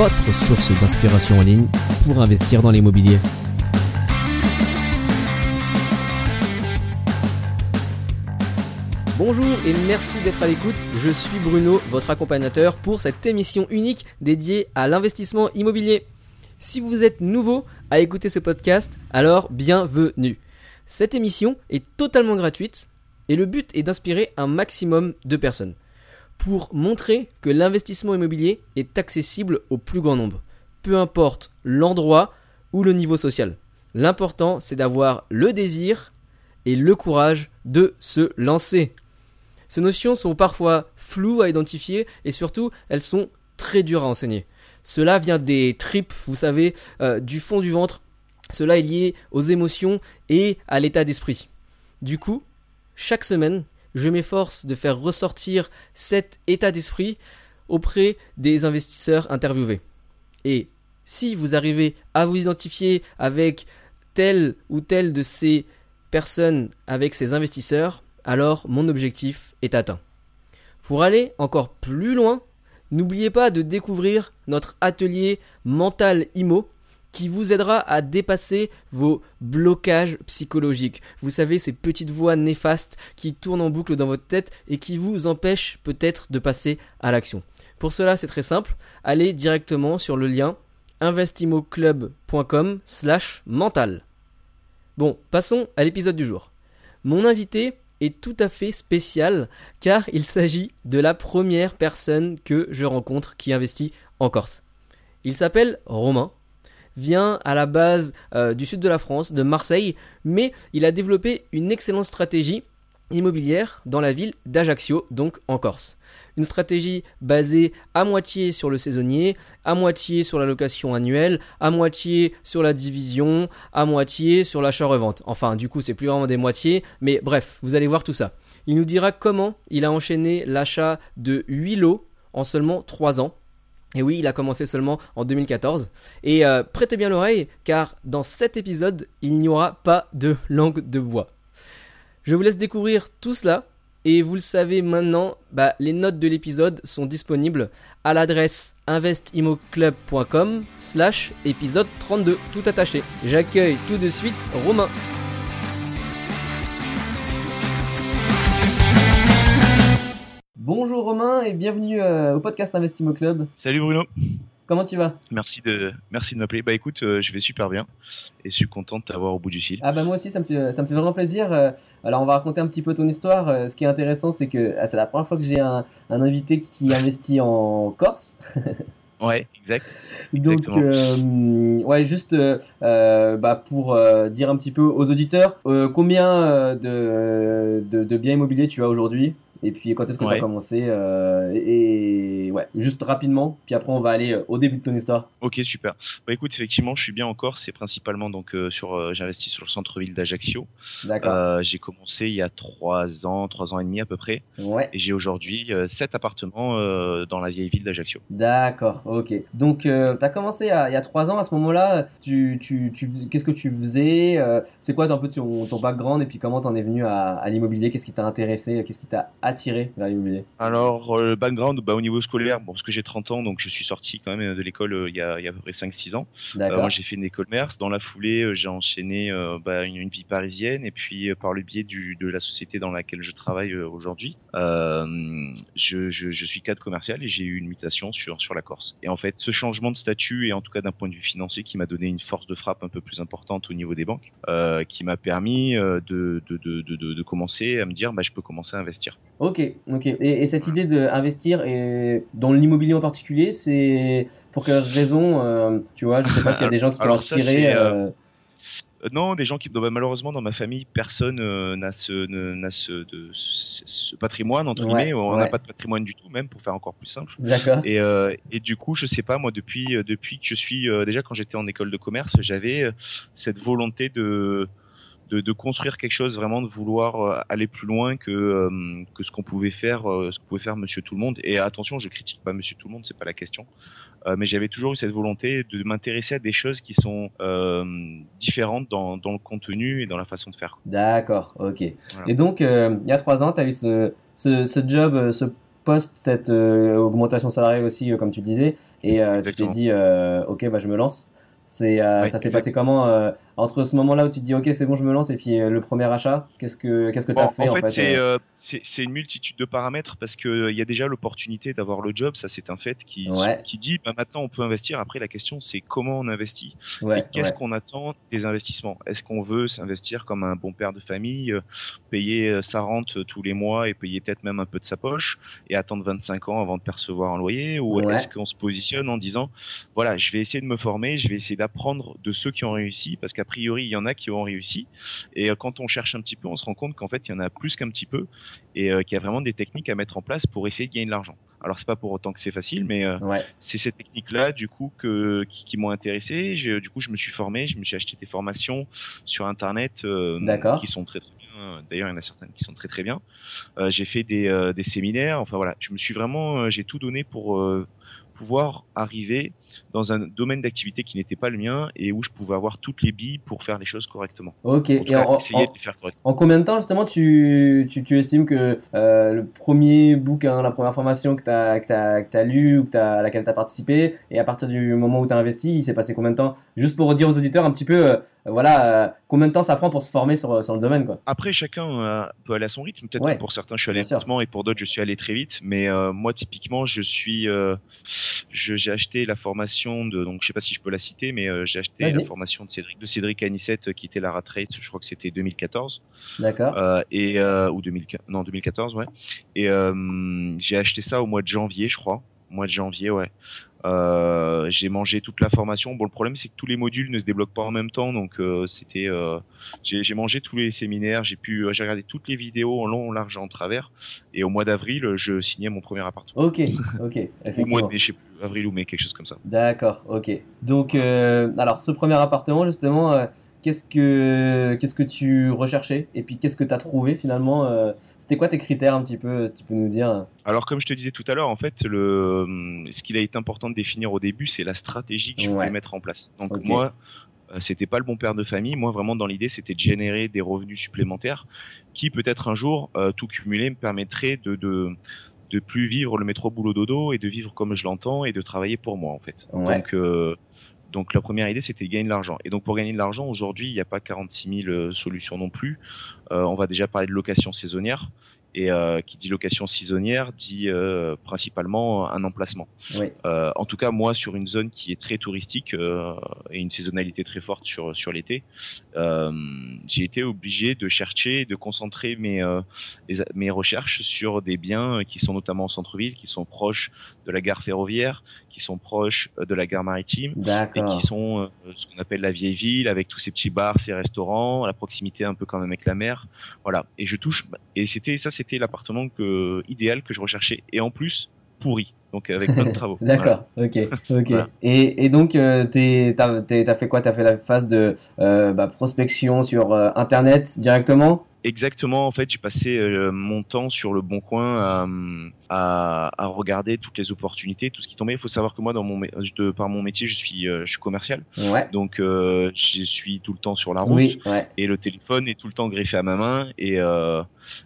votre source d'inspiration en ligne pour investir dans l'immobilier. Bonjour et merci d'être à l'écoute. Je suis Bruno, votre accompagnateur pour cette émission unique dédiée à l'investissement immobilier. Si vous êtes nouveau à écouter ce podcast, alors bienvenue. Cette émission est totalement gratuite et le but est d'inspirer un maximum de personnes pour montrer que l'investissement immobilier est accessible au plus grand nombre, peu importe l'endroit ou le niveau social. L'important, c'est d'avoir le désir et le courage de se lancer. Ces notions sont parfois floues à identifier et surtout, elles sont très dures à enseigner. Cela vient des tripes, vous savez, euh, du fond du ventre. Cela est lié aux émotions et à l'état d'esprit. Du coup, chaque semaine, je m'efforce de faire ressortir cet état d'esprit auprès des investisseurs interviewés. Et si vous arrivez à vous identifier avec telle ou telle de ces personnes, avec ces investisseurs, alors mon objectif est atteint. Pour aller encore plus loin, n'oubliez pas de découvrir notre atelier Mental Imo qui vous aidera à dépasser vos blocages psychologiques. Vous savez, ces petites voix néfastes qui tournent en boucle dans votre tête et qui vous empêchent peut-être de passer à l'action. Pour cela, c'est très simple. Allez directement sur le lien investimoclub.com slash mental. Bon, passons à l'épisode du jour. Mon invité est tout à fait spécial car il s'agit de la première personne que je rencontre qui investit en Corse. Il s'appelle Romain, vient à la base euh, du sud de la France, de Marseille, mais il a développé une excellente stratégie immobilière dans la ville d'Ajaccio, donc en Corse. Une stratégie basée à moitié sur le saisonnier, à moitié sur la location annuelle, à moitié sur la division, à moitié sur l'achat-revente. Enfin, du coup, c'est plus vraiment des moitiés, mais bref, vous allez voir tout ça. Il nous dira comment il a enchaîné l'achat de 8 lots en seulement 3 ans. Et oui, il a commencé seulement en 2014. Et euh, prêtez bien l'oreille, car dans cet épisode, il n'y aura pas de langue de bois. Je vous laisse découvrir tout cela. Et vous le savez maintenant, bah, les notes de l'épisode sont disponibles à l'adresse investimoclub.com slash épisode 32, tout attaché. J'accueille tout de suite Romain. Bonjour Romain et bienvenue euh, au podcast Investimo Club. Salut Bruno. Comment tu vas? Merci de, merci de m'appeler. Bah écoute, euh, je vais super bien et je suis content de t'avoir au bout du fil. Ah bah moi aussi, ça me fait, ça me fait vraiment plaisir. Euh, alors on va raconter un petit peu ton histoire. Ce qui est intéressant, c'est que ah, c'est la première fois que j'ai un, un invité qui investit en Corse. Ouais, exact. Donc, euh, ouais, juste euh, bah, pour euh, dire un petit peu aux auditeurs, combien de, de, de biens immobiliers tu as aujourd'hui? Et puis quand est-ce que tu as Ouais. commencé euh, et, et ouais, juste rapidement, puis après on va aller euh, au début de ton histoire. Ok, super. Bah écoute, effectivement, je suis bien en Corse. C'est principalement donc euh, sur, euh, j'investis sur le centre-ville d'Ajaccio. D'accord. J'ai commencé il y a trois ans, trois ans et demi à peu près, Ouais. et j'ai aujourd'hui sept appartements dans la vieille ville d'Ajaccio. D'accord, ok. Donc, tu as commencé à- il y a trois ans, à ce moment-là, tu, tu, tu, qu'est-ce que tu faisais C'est quoi un peu ton, ton background et puis comment t'en es venu à, à l'immobilier? Qu'est-ce qui t'a intéressé? Qu'est-ce qui t'a attiré vers l'immobilier Alors, euh, le background, bah, au niveau scolaire, bon, parce que j'ai 30 ans, donc je suis sorti quand même de l'école euh, il, y a, il y a à peu près 5-6 ans. Euh, moi, j'ai fait une école MERS. Dans la foulée, j'ai enchaîné bah, une, une vie parisienne et puis par le biais du, de la société dans laquelle je travaille aujourd'hui, je, je, je suis cadre commercial et j'ai eu une mutation sur, sur la Corse. Et en fait, ce changement de statut et en tout cas d'un point de vue financier qui m'a donné une force de frappe un peu plus importante au niveau des banques, euh, qui m'a permis de, de, de, de, de, de commencer à me dire bah, je peux commencer à investir. Ok, ok. Et, et cette idée d'investir dans l'immobilier en particulier, c'est pour quelle raison euh, Tu vois, je sais pas s'il y a des gens qui t'ont ça, inspiré. euh, euh, non, des gens qui, bah, malheureusement, dans ma famille, personne n'a ce, ce, ce, patrimoine entre guillemets. On n'a pas de patrimoine du tout, même pour faire encore plus simple. D'accord. Et, et du coup, je sais pas, moi, depuis, depuis que je suis déjà quand j'étais en école de commerce, j'avais cette volonté de de, de, construire quelque chose, vraiment de vouloir euh, aller plus loin que euh, que ce qu'on pouvait faire, euh, ce que pouvait faire Monsieur Tout le Monde. Et attention, je critique pas Monsieur Tout le Monde, c'est pas la question. mais j'avais toujours eu cette volonté de m'intéresser à des choses qui sont différentes dans, dans, le contenu et dans la façon de faire. D'accord, ok. Et donc, il y a trois ans, tu as eu ce, ce, ce job, ce poste, cette augmentation salariale aussi, comme tu disais, et tu t'es dit, ok, bah, je me lance. C'est, ça s'est passé comment entre ce moment-là où tu te dis ok c'est bon je me lance et puis euh, le premier achat qu'est-ce que qu'est-ce que tu as fait en, fait, euh euh, c'est, c'est une multitude de paramètres parce que il y a déjà l'opportunité d'avoir le job ça c'est un fait qui qui dit bah, maintenant on peut investir. Après la question c'est comment on investit et qu'est-ce qu'on attend des investissements? Est-ce qu'on veut s'investir comme un bon père de famille payer sa rente tous les mois et payer peut-être même un peu de sa poche et attendre 25 ans avant de percevoir un loyer? Ou est-ce qu'on se positionne en disant voilà je vais essayer de me former je vais essayer d'apprendre de ceux qui ont réussi parce qu'après priori, il y en a qui ont réussi. Et euh, quand on cherche un petit peu, on se rend compte qu'en fait, il y en a plus qu'un petit peu et euh, qu'il y a vraiment des techniques à mettre en place pour essayer de gagner de l'argent. Alors c'est pas pour autant que c'est facile, mais euh, c'est ces techniques-là du coup que qui, m'ont intéressé. du coup, je me suis formé, je me suis acheté des formations sur internet qui sont très très bien. D'ailleurs, il y en a certaines qui sont très très bien. j'ai fait des, des séminaires. Enfin voilà, je me suis vraiment, j'ai tout donné pour pouvoir arriver dans un domaine d'activité qui n'était pas le mien et où je pouvais avoir toutes les billes pour faire les choses correctement. Ok, et en, en, combien de temps justement tu, tu, tu estimes que euh, le premier bouquin, la première formation que tu as, que as, lu ou que as, à laquelle tu as participé, et à partir du moment où tu as investi, il s'est passé combien de temps? Juste pour dire aux auditeurs un petit peu, euh, voilà, euh, combien de temps ça prend pour se former sur, sur le domaine quoi. Après, chacun peut aller à son rythme. Peut-être pour certains, je suis allé lentement et pour d'autres, je suis allé très vite. Mais moi, typiquement, je suis j'ai acheté la formation de, donc je sais pas si je peux la citer, mais euh, j'ai acheté la formation de Cédric, de Cédric Anissette euh, qui était la rat race, je crois que c'était 2014. D'accord. Euh, et ou 2000, non 2014, ouais. Et j'ai acheté ça au mois de janvier, je crois, mois de janvier, ouais. Euh, j'ai mangé toute la formation. Bon, le problème c'est que tous les modules ne se débloquent pas en même temps, donc euh, c'était. Euh, j'ai mangé tous les séminaires, j'ai pu, j'ai regardé toutes les vidéos en long, en large, en travers. Et au mois d'avril, je signais mon premier appartement. Ok, ok, effectivement. Au mois de, je sais plus, avril ou mai, quelque chose comme ça. D'accord, ok. Donc, alors ce premier appartement, justement, qu'est-ce que qu'est-ce que tu recherchais? Et puis qu'est-ce que tu as trouvé finalement c'était quoi tes critères un petit peu, si tu peux nous dire Alors comme je te disais tout à l'heure, en fait, le, ce qu'il a été important de définir au début, c'est la stratégie que je voulais mettre en place. Donc moi, euh, c'était pas le bon père de famille. Moi, vraiment, dans l'idée, c'était de générer des revenus supplémentaires qui, peut-être un jour, euh, tout cumulé, me permettrait de, de de plus vivre le métro boulot dodo et de vivre comme je l'entends et de travailler pour moi en fait. Donc euh, donc la première idée c'était de gagner de l'argent. Et donc pour gagner de l'argent aujourd'hui il n'y a pas 46 000 solutions non plus. Euh, on va déjà parler de location saisonnière. Et euh, qui dit location saisonnière dit euh, principalement un emplacement. Euh, en tout cas, moi, sur une zone qui est très touristique euh, et une saisonnalité très forte sur sur l'été, euh, j'ai été obligé de chercher, de concentrer mes mes recherches sur des biens qui sont notamment en centre-ville, qui sont proches de la gare ferroviaire, qui sont proches de la gare maritime et qui sont ce qu'on appelle la vieille ville avec tous ces petits bars, ces restaurants, la proximité un peu quand même avec la mer. Voilà. Et je touche et c'était ça c'était l'appartement que, idéal que je recherchais. Et en plus, pourri. Donc avec plein de travaux. D'accord, ok. ok. Et, et, donc, euh, tu as, fait quoi? Tu as fait la phase de euh, bah, prospection sur euh, Internet directement? Exactement, en fait, j'ai passé euh, mon temps sur le bon coin à, à, à, regarder toutes les opportunités, tout ce qui tombait. Il faut savoir que moi, dans mon, de, par mon métier, je suis, euh, je suis commercial. Ouais. Donc, euh, je suis tout le temps sur la route. Oui, ouais. Et le téléphone est tout le temps greffé à ma main. Et, euh,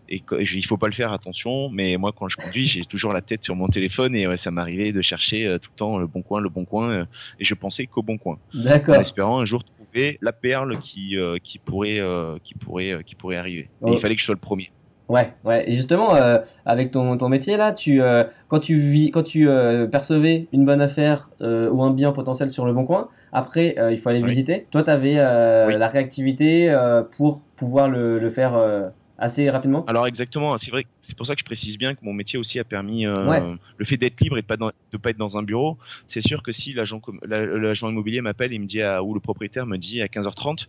et, il faut pas le faire, attention. Mais moi, quand je conduis, j'ai toujours la tête sur mon téléphone. Et ça m'arrivait de chercher tout le temps le bon coin, le bon coin. et je pensais qu'au bon coin. D'accord. En espérant un jour trouver la perle qui, qui, pourrait, qui, pourrait, qui pourrait arriver il oh. fallait que je sois le premier. Ouais, ouais. Et justement, euh, avec ton, ton métier là, tu, euh, quand tu vis, quand tu euh, percevais une bonne affaire ou un bien potentiel sur le bon coin, après il faut aller visiter. Toi, tu avais la réactivité pour pouvoir le, le faire assez rapidement. Alors exactement, c'est vrai. C'est pour ça que je précise bien que mon métier aussi a permis le fait d'être libre et de pas de pas être dans un bureau. C'est sûr que si l'agent l'agent immobilier m'appelle et me dit ou le propriétaire me dit à 15h30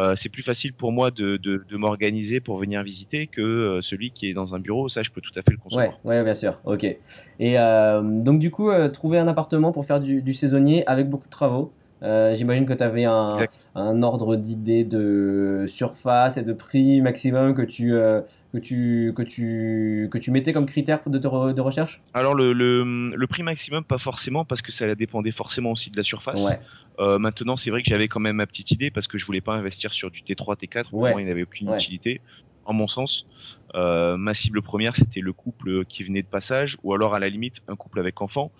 euh, c'est plus facile pour moi de, de, de m'organiser pour venir visiter que euh, celui qui est dans un bureau. Ça, je peux tout à fait le concevoir. Ouais, ouais bien sûr. Ok. Et euh, donc, du coup, euh, trouver un appartement pour faire du, du saisonnier avec beaucoup de travaux. Euh, J'imagine que tu avais un, ordre d'idée de surface et de prix maximum que tu, euh, que tu, que tu, que tu mettais comme critère de, te re- de recherche? Alors le, le, le prix maximum, pas forcément, parce que ça dépendait forcément aussi de la surface. Ouais. Euh, maintenant, c'est vrai que j'avais quand même ma petite idée parce que je voulais pas investir sur du T3, T4. Pour Ouais. moi, il n'avait aucune Ouais. utilité. En mon sens, euh, ma cible première, c'était le couple qui venait de passage, ou alors à la limite un couple avec enfant,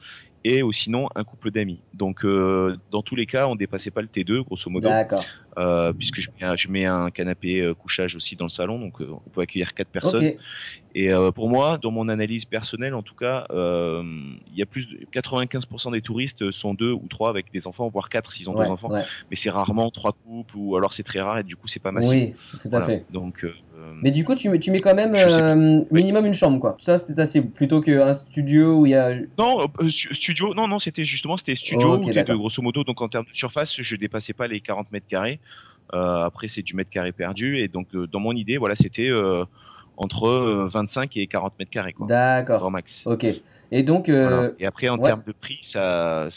et ou sinon un couple d'amis. Donc, euh, dans tous les cas, on dépassait pas le T2, grosso modo, D'accord. Euh, puisque je mets, un, je mets un canapé euh, couchage aussi dans le salon, donc euh, on peut accueillir quatre personnes. Et pour moi, dans mon analyse personnelle, en tout cas, il y a plus de 95% des touristes sont deux ou trois avec des enfants, voire quatre s'ils ont Ouais, deux enfants. ouais. Mais c'est rarement trois couples ou alors c'est très rare et du coup c'est pas massif. Oui, tout à Voilà. fait. Donc Mais du coup, tu, mets- tu mets quand même minimum une chambre, quoi. Ça, c'était assez. Plutôt qu'un studio où il y a. non, stu- studio, non, non, c'était justement c'était studio ou des grosso modo. Donc en termes de surface, je dépassais pas les 40 mètres carrés. Euh, après, c'est du mètre carré perdu et donc euh, dans mon idée, voilà, c'était euh, entre euh, 25 et 40 mètres carrés, quoi, grand D'accord. max. Ok. Et donc. euh, Voilà. Et après, en ouais. termes de prix, ça,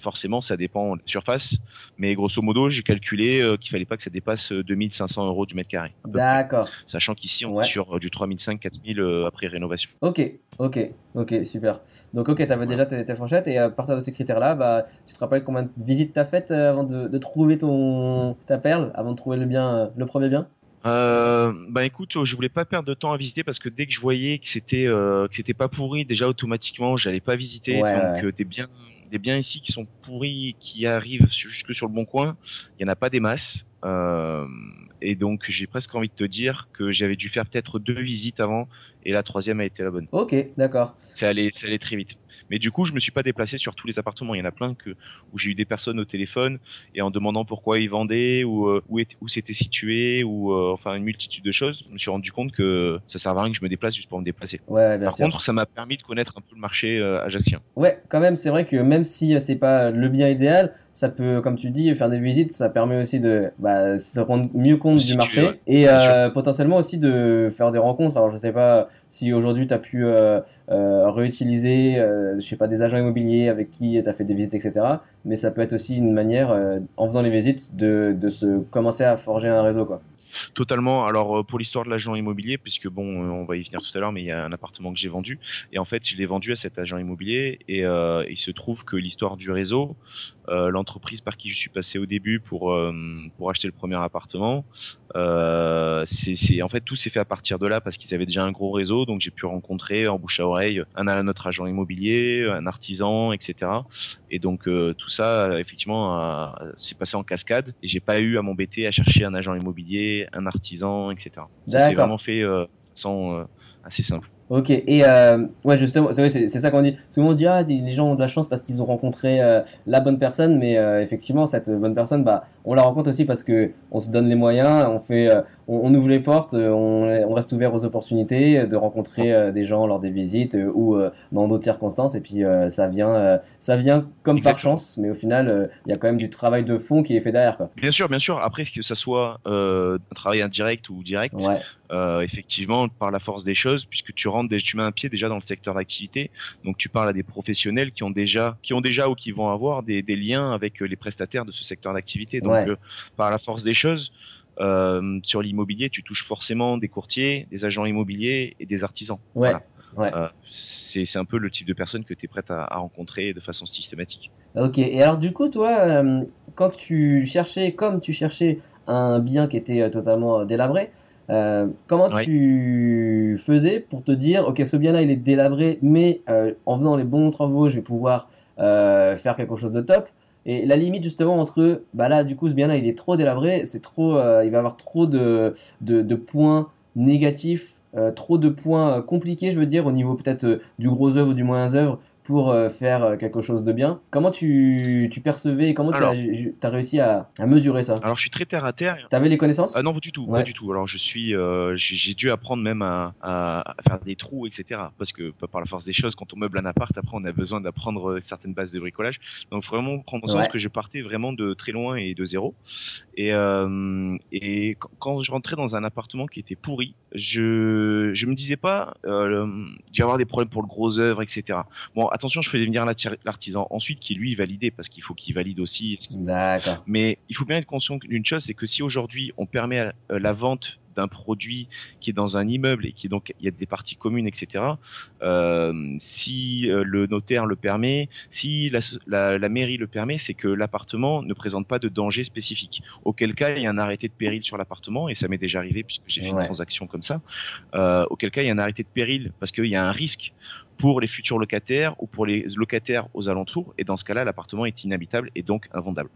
forcément, ça dépend de la surface. Mais grosso modo, j'ai calculé euh, qu'il fallait pas que ça dépasse euh, 2500 euros du mètre carré. D'accord. Sachant qu'ici, on Ouais. est sur euh, du 3500, 4000 euh, après rénovation. Ok, ok, ok, super. Donc, ok, tu avais déjà tes, tes fourchettes et à partir de ces critères-là, bah, tu te rappelles combien de visites tu as faites euh, avant de, de trouver ton, ta perle, avant de trouver le, bien, euh, le premier bien? Euh, bah écoute, je voulais pas perdre de temps à visiter parce que dès que je voyais que c'était euh, que c'était pas pourri, déjà automatiquement, j'allais pas visiter. Ouais, donc ouais. euh, des biens des biens ici qui sont pourris, qui arrivent jusque sur le bon coin, il y en a pas des masses. Euh, et donc j'ai presque envie de te dire que j'avais dû faire peut-être deux visites avant et la troisième a été la bonne. Ok, d'accord. C'est allé, c'est allé très vite. Mais du coup, je me suis pas déplacé sur tous les appartements. Il y en a plein que où j'ai eu des personnes au téléphone et en demandant pourquoi ils vendaient ou euh, où, où c'était situé ou euh, enfin une multitude de choses. Je me suis rendu compte que ça servait à rien que je me déplace juste pour me déplacer. Ouais, bien Par sûr. contre, ça m'a permis de connaître un peu le marché euh, ajaxien. Ouais, quand même, c'est vrai que même si c'est pas le bien idéal, ça peut, comme tu dis, faire des visites, ça permet aussi de bah, se rendre mieux compte du marché ouais. et euh, potentiellement aussi de faire des rencontres. Alors, je sais pas si aujourd'hui tu as pu euh, euh, réutiliser, je sais pas, des agents immobiliers avec qui tu as fait des visites, etc. Mais ça peut être aussi une manière, en faisant les visites, de, de se commencer à forger un réseau, quoi. Totalement. Alors pour l'histoire de l'agent immobilier, puisque bon, on va y venir tout à l'heure, mais il y a un appartement que j'ai vendu et en fait, je l'ai vendu à cet agent immobilier et euh, il se trouve que l'histoire du réseau, l'entreprise par qui je suis passé au début pour euh, pour acheter le premier appartement, euh, c'est c'est en fait tout s'est fait à partir de là parce qu'ils avaient déjà un gros réseau, donc j'ai pu rencontrer en bouche à oreille un, un autre agent immobilier, un artisan, etc. Et donc euh, tout ça, euh, effectivement, s'est passé en cascade. Et j'ai pas eu à m'embêter à chercher un agent immobilier, un artisan, etc. Ça s'est vraiment fait euh, sans euh, assez simple. Ok, et euh, ouais, justement, c'est c'est ça qu'on dit. Souvent on dit, ah, les gens ont de la chance parce qu'ils ont rencontré euh, la bonne personne, mais euh, effectivement, cette bonne personne, bah, on la rencontre aussi parce que on se donne les moyens, on fait, euh, on, ouvre les portes, euh, on, reste ouvert aux opportunités euh, de rencontrer euh, des gens lors des visites ou dans d'autres circonstances, et puis ça vient, ça vient comme par chance, mais au final, il y a quand même du travail de fond qui est fait derrière, quoi. Bien sûr, bien sûr. Après, que ça soit euh, un travail indirect ou direct, Ouais, euh, effectivement, par la force des choses, puisque tu rentres, des- tu mets un pied déjà dans le secteur d'activité, donc tu parles à des professionnels qui ont déjà, qui ont déjà ou qui vont avoir des, des liens avec les prestataires de ce secteur d'activité. Donc, Ouais. euh, par la force des choses, euh, sur l'immobilier, tu touches forcément des courtiers, des agents immobiliers et des artisans. ouais, Voilà. ouais. Euh, c'est un peu le type de personne que tu es prête à, à rencontrer de façon systématique. Ok, et alors du coup, toi, euh, quand tu cherchais, comme tu cherchais un bien qui était totalement délabré, euh, comment Ouais. tu faisais pour te dire, ok, ce bien-là, il est délabré, mais en faisant les bons travaux, je vais pouvoir faire quelque chose de top? Et la limite justement entre, bah là, du coup, ce bien-là, il est trop délabré, c'est trop, euh, il va avoir trop de, de, points négatifs, euh, trop de points euh, compliqués, je veux dire, au niveau peut-être du gros œuvre ou du moyen œuvre pour euh, faire quelque chose de bien. Comment tu, tu percevais, comment tu as, réussi à, à, mesurer ça? Alors je suis très terre à terre. Tu avais les connaissances? Ah Non, pas du tout, pas du tout. Alors je suis, j'ai dû apprendre même à, à, faire des trous, etc. Parce que par la force des choses, quand on meuble un appart, après on a besoin d'apprendre certaines bases de bricolage. Donc vraiment prendre conscience que je partais vraiment de très loin et de zéro. Et, et quand je rentrais dans un appartement qui était pourri, je je me disais pas euh, d'y avoir des problèmes pour le gros œuvre, etc. Bon, attention, je fais venir l'artisan ensuite qui lui validait parce qu'il faut qu'il valide aussi. D'accord. Mais il faut bien être conscient d'une chose, c'est que si aujourd'hui on permet euh, la vente d'un produit qui est dans un immeuble et qui donc il y a des parties communes, etc. Euh, si euh, le notaire le permet, si la, la, mairie le permet, c'est que l'appartement ne présente pas de danger spécifique. Auquel cas, il y a un arrêté de péril sur l'appartement et ça m'est déjà arrivé puisque j'ai fait une transaction comme ça. Euh, auquel cas, il y a un arrêté de péril parce qu'il y a un risque pour les futurs locataires ou pour les locataires aux alentours. Et dans ce cas-là, l'appartement est inhabitable et donc invendable.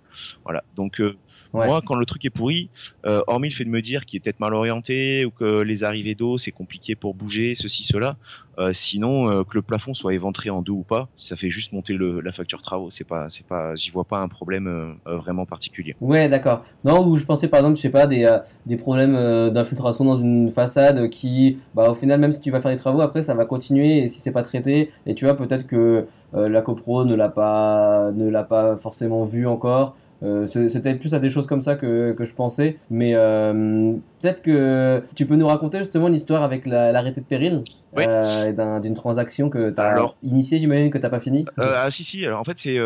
Voilà. Donc euh, moi, quand le truc est pourri, euh, hormis le fait de me dire qu'il est peut-être mal orienté ou que les arrivées d'eau c'est compliqué pour bouger, ceci, cela. Euh, sinon, euh, que le plafond soit éventré en deux ou pas, ça fait juste monter le, la facture travaux. C'est pas, c'est pas, j'y vois pas un problème euh, vraiment particulier. Ouais, d'accord. Non, où je pensais par exemple, je sais pas, des, des problèmes d'infiltration dans une façade qui, bah, au final, même si tu vas faire des travaux, après ça va continuer et si c'est pas traité, et tu vois, peut-être que la copro ne l'a pas, ne l'a pas forcément vu encore. Euh, c'était plus à des choses comme ça que, que je pensais. Mais euh, peut-être que tu peux nous raconter justement l'histoire avec l'arrêté de péril euh, d'une transaction que tu as initiée, j'imagine que tu n'as pas fini. ah si, si. Alors en fait, c'est.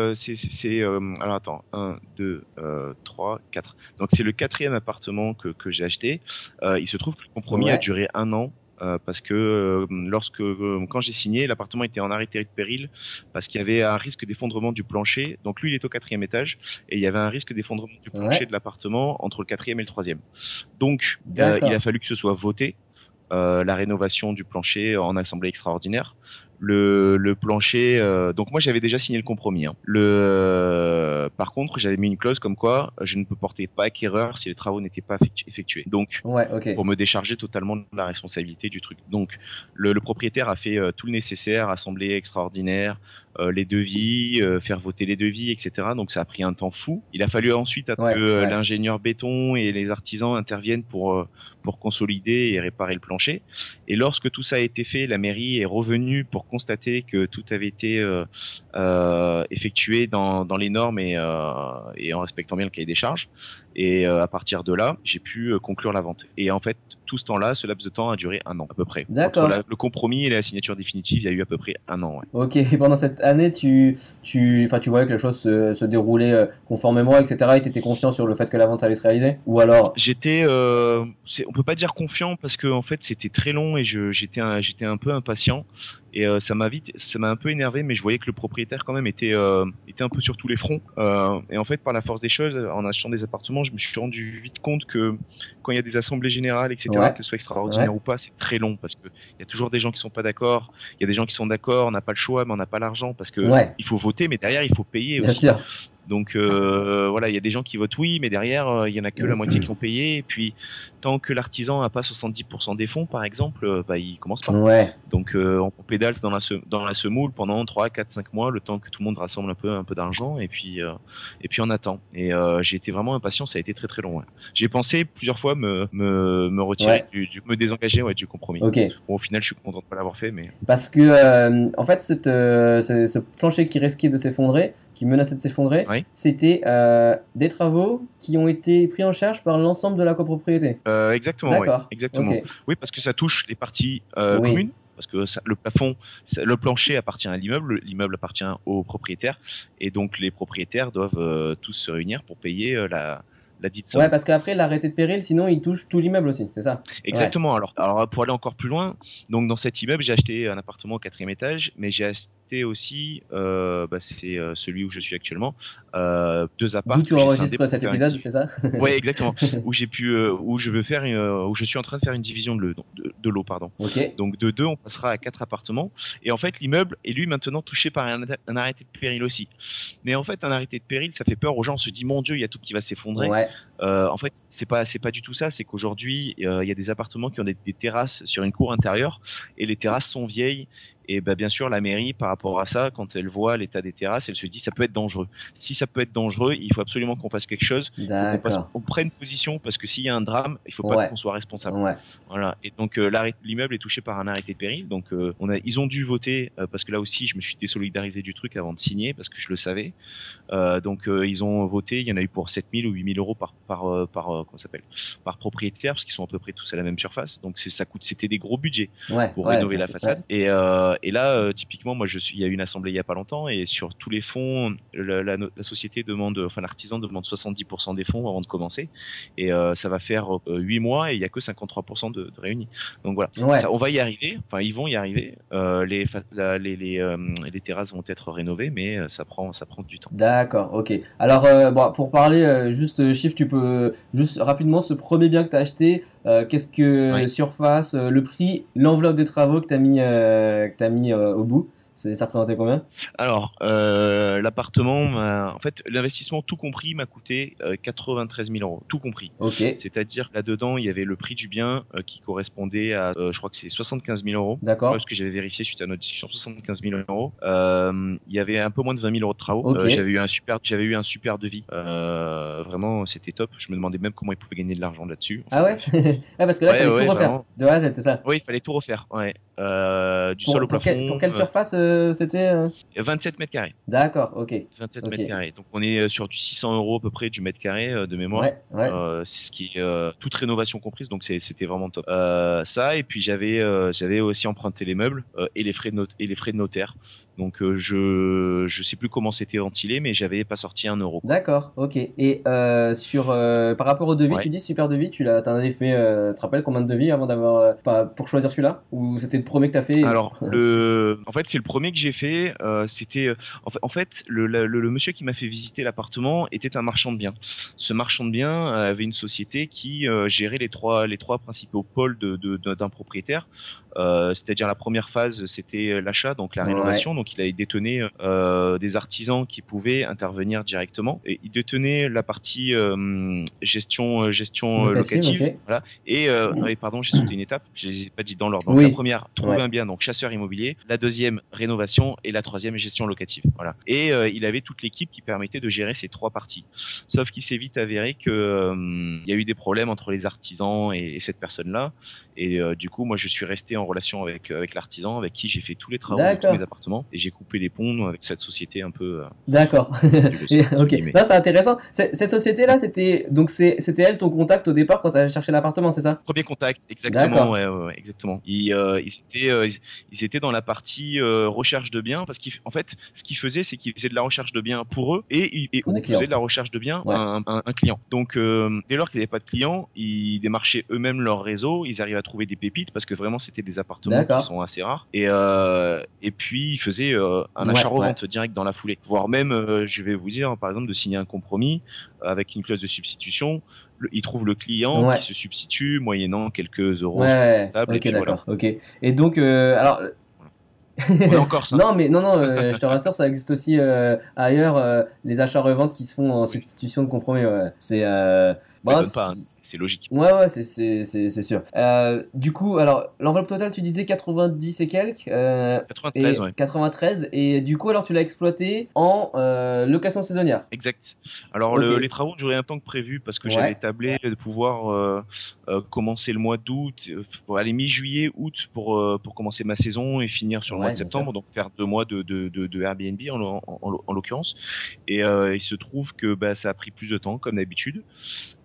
alors attends. 1, 2, 3, 4. Donc c'est le quatrième appartement que, que j'ai acheté. il se trouve que le compromis a duré un an. Euh, parce que euh, lorsque euh, quand j'ai signé, l'appartement était en arrêté de péril parce qu'il y avait un risque d'effondrement du plancher. Donc lui, il est au quatrième étage et il y avait un risque d'effondrement du plancher de l'appartement entre le quatrième et le troisième. Donc il a fallu que ce soit voté. la rénovation du plancher en assemblée extraordinaire le, le plancher. Euh, donc moi j'avais déjà signé le compromis. Hein. Le, euh, par contre j'avais mis une clause comme quoi je ne peux porter pas acquéreur si les travaux n'étaient pas effectués. Donc ouais, okay. pour me décharger totalement de la responsabilité du truc. Donc le, le propriétaire a fait euh, tout le nécessaire, assemblée extraordinaire, les devis, faire voter les devis, etc. Donc ça a pris un temps fou. Il a fallu ensuite que l'ingénieur béton et les artisans interviennent pour pour consolider et réparer le plancher. Et lorsque tout ça a été fait, la mairie est revenue pour constater que tout avait été euh, euh, effectué dans, dans, les normes et, euh, et, en respectant bien le cahier des charges. Et à partir de là, j'ai pu conclure la vente. Et en fait, tout ce temps-là, ce laps de temps a duré un an à peu près. D'accord. Le compromis et la signature définitive, il y a eu à peu près un an. Ouais. Ok. Et pendant cette année, tu, tu, tu voyais que les choses se, se déroulaient conformément, etc. Et tu étais confiant sur le fait que la vente allait se réaliser? Ou alors? J'étais, euh, on peut pas dire confiant parce que en fait, c'était très long et j'étais, j'étais un peu impatient. Et euh, ça m'a vite, ça m'a un peu énervé, mais je voyais que le propriétaire quand même était euh, était un peu sur tous les fronts. Euh, et en fait, par la force des choses, en achetant des appartements, je me suis rendu vite compte que quand il y a des assemblées générales, etc., que ce soit extraordinaire ou pas, c'est très long parce que il y a toujours des gens qui sont pas d'accord. Il y a des gens qui sont d'accord, on n'a pas le choix, mais on n'a pas l'argent parce que il faut voter, mais derrière il faut payer Bien aussi. Sûr. Donc euh, voilà, il y a des gens qui votent oui, mais derrière euh, il y en a que la moitié qui ont payé. Et puis tant que l'artisan n'a pas 70% des fonds, par exemple, euh, bah, il commence pas. Ouais. Donc on pédale dans la dans la semoule pendant 3, 4, 5 mois, le temps que tout le monde rassemble un peu un peu d'argent et puis et puis on attend. Et j'ai été vraiment impatient, ça a été très très long. J'ai pensé plusieurs fois me me, me retirer, du, me désengager ouais, du compromis. Bon, au final, je suis content de pas l'avoir fait, mais parce que en fait, cette, ce plancher qui risquait de s'effondrer qui menaçait de s'effondrer, c'était euh, des travaux qui ont été pris en charge par l'ensemble de la copropriété. Euh, exactement, oui. exactement. Oui, parce que ça touche les parties euh, communes. Parce que le plafond, le plancher appartient à l'immeuble, l'immeuble appartient aux propriétaires, et donc les propriétaires doivent tous se réunir pour payer la, la dite Ouais, parce qu'après l'arrêté de péril, sinon il touche tout l'immeuble aussi, c'est ça Exactement. Alors, alors pour aller encore plus loin, donc dans cet immeuble, j'ai acheté un appartement au quatrième étage, mais j'ai acheté aussi, euh, bah, c'est euh, celui où je suis actuellement, euh, deux appartements. Où tu enregistres cet épisode, c'est ça Oui, exactement. où j'ai pu, euh, où je veux faire, où je suis en train de faire une division de l'eau, de, l'eau, pardon. Okay. Donc de deux, on passera à quatre appartements. Et en fait, l'immeuble est lui maintenant touché par un, arrêté de péril aussi. Mais en fait, un arrêté de péril, ça fait peur aux gens. On se dit, mon Dieu, il y a tout qui va s'effondrer. Ouais. Euh, en fait, c'est pas c'est pas du tout ça. C'est qu'aujourd'hui, euh, il y a des appartements qui ont des, des, terrasses sur une cour intérieure et les terrasses sont vieilles Et bah, bien sûr, la mairie, par rapport à ça, quand elle voit l'état des terrasses, elle se dit ça peut être dangereux. Si ça peut être dangereux, il faut absolument qu'on fasse quelque chose. On, passe, on prenne position parce que s'il y a un drame, il faut pas qu'on soit responsable. Voilà. Et donc euh, l'immeuble est touché par un arrêté de péril. Donc euh, on a, ils ont dû voter euh, parce que là aussi, je me suis désolidarisé du truc avant de signer parce que je le savais. donc ils ont voté. Il y en a eu pour 7000 ou 8000 euros par par par comment s'appelle par propriétaire parce qu'ils sont à peu près tous à la même surface. Donc ça coûte, c'était des gros budgets pour rénover la façade. Et, et là, typiquement, moi je suis, il y a eu une assemblée il y a pas longtemps et sur tous les fonds, la, la, la société demande, enfin l'artisan demande 70% des fonds avant de commencer et ça va faire 8 mois et il y a que 53% de, de réunis. Donc voilà, on va y arriver. Enfin, ils vont y arriver. Euh, les, les, les, euh, les, terrasses vont être rénovées, mais euh, ça prend, ça prend du temps. D'accord, ok. Alors, bon, pour parler juste chiffre, tu peux juste rapidement ce premier bien que tu as acheté. Qu'est-ce que surface, le prix, l'enveloppe des travaux que tu as mis, que as mis au bout ça représentait combien? Alors, euh, l'appartement, en fait, l'investissement tout compris m'a coûté 93 euh, 000 euros, tout compris. Ok. C'est-à-dire là-dedans, il y avait le prix du bien euh, qui correspondait à, je crois que c'est 75 000 euros. D'accord. Parce que j'avais vérifié suite à notre discussion, 75 000 euros. il y avait un peu moins de 20 000 euros de travaux. j'avais eu un super, j'avais eu un super devis. vraiment, c'était top. Je me demandais même comment ils pouvaient gagner de l'argent là-dessus. Ah ouais? ah parce que là, il fallait tout refaire. De base, c'était ça? Oui, il fallait tout refaire. Ouais. du sol au plafond. pour quelle surface c'était 27 euh, mètres carrés. D'accord, ok. 27 mètres carrés. Donc on est euh, sur du 600 euros à peu près du mètre carré euh, de mémoire. Ouais, c'est ce qui est toute rénovation comprise, donc c'était vraiment top. ça et puis j'avais j'avais aussi emprunté les meubles et les frais de et les frais de notaire. Donc euh, je je sais plus comment c'était ventilé, mais j'avais pas sorti un euro. D'accord, ok. Et euh, sur euh, par rapport au devis, tu dis super devis, tu l'as, en avais fait, tu te rappelles combien de devis avant d'avoir pour choisir celui-là? Ou c'était le premier que tu as fait Alors le, en fait c'est le premier que j'ai fait. c'était en fait, en fait le, le, monsieur qui m'a fait visiter l'appartement était un marchand de biens. Ce marchand de biens avait une société qui gérait les trois les trois principaux pôles de, d'un propriétaire. C'est-à-dire la première phase c'était l'achat donc la rénovation donc il avait détenait euh, des artisans qui pouvaient intervenir directement. Et il détenait la partie euh, gestion euh, gestion locative, voilà. Et, pardon, j'ai sauté une étape, je les ai pas dit dans l'ordre. la première, trouver un bien, donc chasseur immobilier. La deuxième, rénovation, et la troisième, gestion locative. Voilà. Et il avait toute l'équipe qui permettait de gérer ces trois parties. Sauf qu'il s'est vite avéré que il y a eu des problèmes entre les artisans et, cette personne-là. Et du coup, moi, je suis resté en relation avec avec l'artisan, avec qui j'ai fait tous les travaux de tous mes appartements et j'ai coupé les ponts avec cette société un peu. Euh, D'accord. ok. Ça c'est intéressant. Cette société là, c'était donc c'était elle ton contact au départ quand tu as cherché l'appartement, c'est ça? Premier contact, exactement. Ouais, ouais, exactement. Ils, euh, ils, étaient, euh, ils, étaient dans la partie recherche de biens parce qu'en fait, ce qu'ils faisaient, c'est qu'ils faisaient de la recherche de biens pour eux et, ils faisaient de la recherche de biens un, un, client. Donc dès lors qu'ils n'avaient pas de clients, ils démarchaient eux-mêmes leur réseau, ils arrivaient à trouver des pépites parce que vraiment c'était des appartements qui sont assez rares. Et, et puis ils faisaient euh, un achat-revente direct dans la foulée. Voire même, euh, je vais vous dire, par exemple, de signer un compromis avec une clause de substitution. il trouve le client qui se substitue moyennant quelques euros. Ouais, ok, d'accord. Ok. Et donc, euh, alors. encore ça. non, mais non, non, je te rassure, ça existe aussi ailleurs, les achats-reventes qui se font en substitution de compromis. C'est bah, hein, c'est logique. Ouais, ouais, c'est sûr. Euh, du coup, alors, l'enveloppe totale, tu disais 90 et quelques. 93, euh, ouais. 93. Et du coup, alors, tu l'as exploité en euh, location saisonnière. Exact. Alors, les travaux duré un temps que prévu parce que j'avais tablé de pouvoir commencer le mois d'août, pour aller mi-juillet, août pour, pour commencer ma saison et finir sur le mois de septembre. Donc, faire deux mois de, de, de, Airbnb en, en, l'occurrence. Et il se trouve que bah, ça a pris plus de temps, comme d'habitude.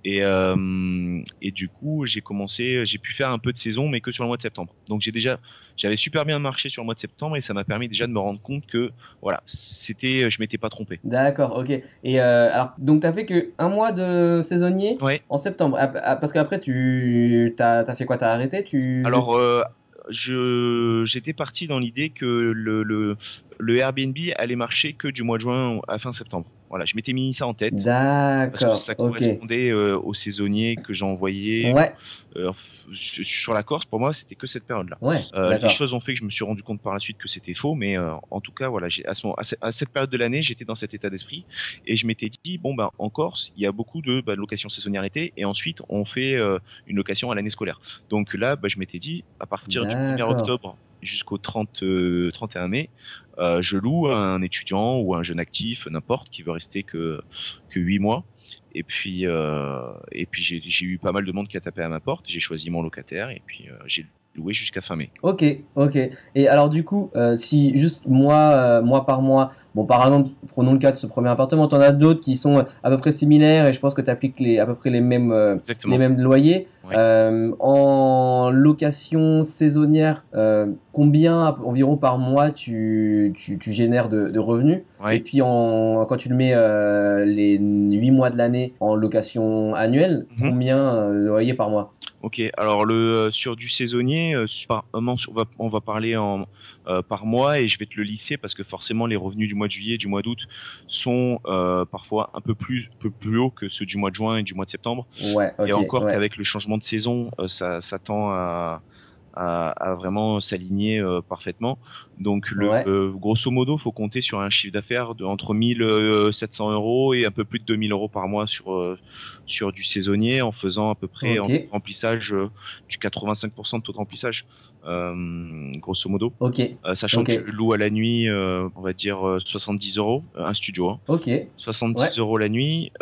Et, euh, et du coup, j'ai commencé, j'ai pu faire un peu de saison, mais que sur le mois de septembre. Donc j'ai déjà, j'avais super bien marché sur le mois de septembre et ça m'a permis déjà de me rendre compte que voilà, c'était, je m'étais pas trompé. D'accord, ok. Et euh, alors, donc t'as fait que un mois de saisonnier en septembre, ah, ah, parce qu'après tu, t'as, as fait quoi? T'as arrêté? Tu Alors. Euh, je j'étais parti dans l'idée que le, le, le Airbnb allait marcher que du mois de juin à fin septembre. Voilà, je m'étais mis ça en tête. D'accord. ça correspondait euh, aux saisonniers que j'envoyais. Ouais. Euh, sur la Corse, pour moi, c'était que cette période-là. Ouais, euh, les choses ont fait que je me suis rendu compte par la suite que c'était faux, mais en tout cas, voilà, à, ce moment, à, cette période de l'année, j'étais dans cet état d'esprit et je m'étais dit, bon, ben, en Corse, il y a beaucoup de bah, locations saisonnières été et ensuite on fait une location à l'année scolaire. Donc là, bah, je m'étais dit, à partir du 1er octobre jusqu'au 30 31 mai. Je loue un étudiant ou un jeune actif, n'importe, qui veut rester que que 8 mois. Et puis, et puis j'ai eu pas mal de monde qui a tapé à ma porte. J'ai choisi mon locataire et puis j'ai loué jusqu'à fin mai. Ok, ok. Et alors du coup, si juste mois, mois par mois, Bon, par exemple, prenons le cas de ce premier appartement. Tu en as d'autres qui sont à peu près similaires et je pense que tu appliques les, à peu près les mêmes, euh, les mêmes loyers. Euh, en location saisonnière, euh, combien environ par mois tu, tu, tu génères de, de revenus? Et puis en, quand tu le mets les 8 mois de l'année en location annuelle, mhm. combien de loyers par mois? Ok, alors le sur du saisonnier, on va, on va parler en, par mois et je vais te le lisser parce que forcément les revenus du mois de juillet, du mois d'août sont euh, parfois un peu plus, peu plus hauts que ceux du mois de juin et du mois de septembre. et encore qu'avec le changement de saison, euh, ça, ça tend à, à, vraiment s'aligner euh, parfaitement. Donc, le, grosso modo, faut compter sur un chiffre d'affaires de entre 1700 euros et un peu plus de 2000 euros par mois sur sur du saisonnier, en faisant à peu près en remplissage du 85% de taux de remplissage. Euh, grosso modo. Ok. Euh, sachant que je loue à la nuit, euh, on va dire 70 euros, un studio. Hein. Ok. 70 euros la nuit,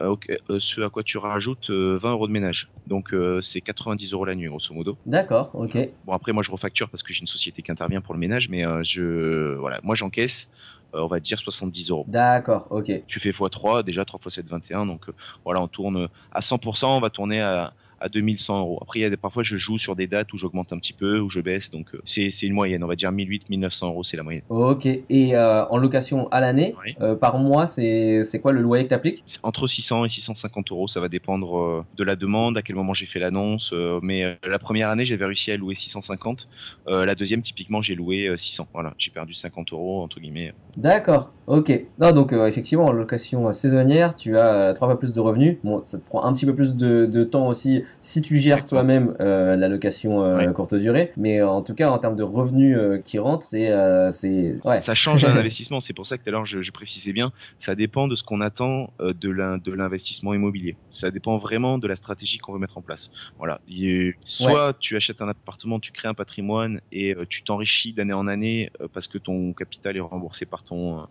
ce à quoi tu rajoutes 20 euros de ménage. Donc c'est 90 euros la nuit, grosso modo. D'accord, ok. Bon après moi je refacture parce que j'ai une société qui intervient pour le ménage, mais je voilà, moi j'encaisse on va dire 70 euros. D'accord, ok. Tu fais x3, déjà 3 x 7, 21. Donc voilà, on tourne à 100%, on va tourner à, à 2100 euros. Après, il y a des, parfois, je joue sur des dates où j'augmente un petit peu, où je baisse. Donc, euh, c'est, une moyenne. On va dire 1800, 1900 euros, c'est la moyenne. Ok. Et euh, en location à l'année, euh, par mois, c'est, c'est quoi le loyer que tu appliques Entre 600 et 650 euros. Ça va dépendre de la demande, à quel moment j'ai fait l'annonce. mais la première année, j'avais réussi à louer 650. la deuxième, typiquement, j'ai loué 600. Voilà, j'ai perdu 50 euros, entre guillemets. D'accord. Ok. Non, donc effectivement, en location saisonnière, tu as trois fois plus de revenus. Bon, ça te prend un petit peu plus de, de temps aussi si tu gères toi-même euh, la location euh, courte durée. Mais euh, en tout cas, en termes de revenus qui rentrent, c'est. c'est ouais. Ça change un investissement. C'est pour ça que tout à l'heure, je, je, précisais bien, ça dépend de ce qu'on attend de l'investissement immobilier. Ça dépend vraiment de la stratégie qu'on veut mettre en place. Voilà. soit tu achètes un appartement, tu crées un patrimoine et tu t'enrichis d'année en année parce que ton capital est remboursé par ton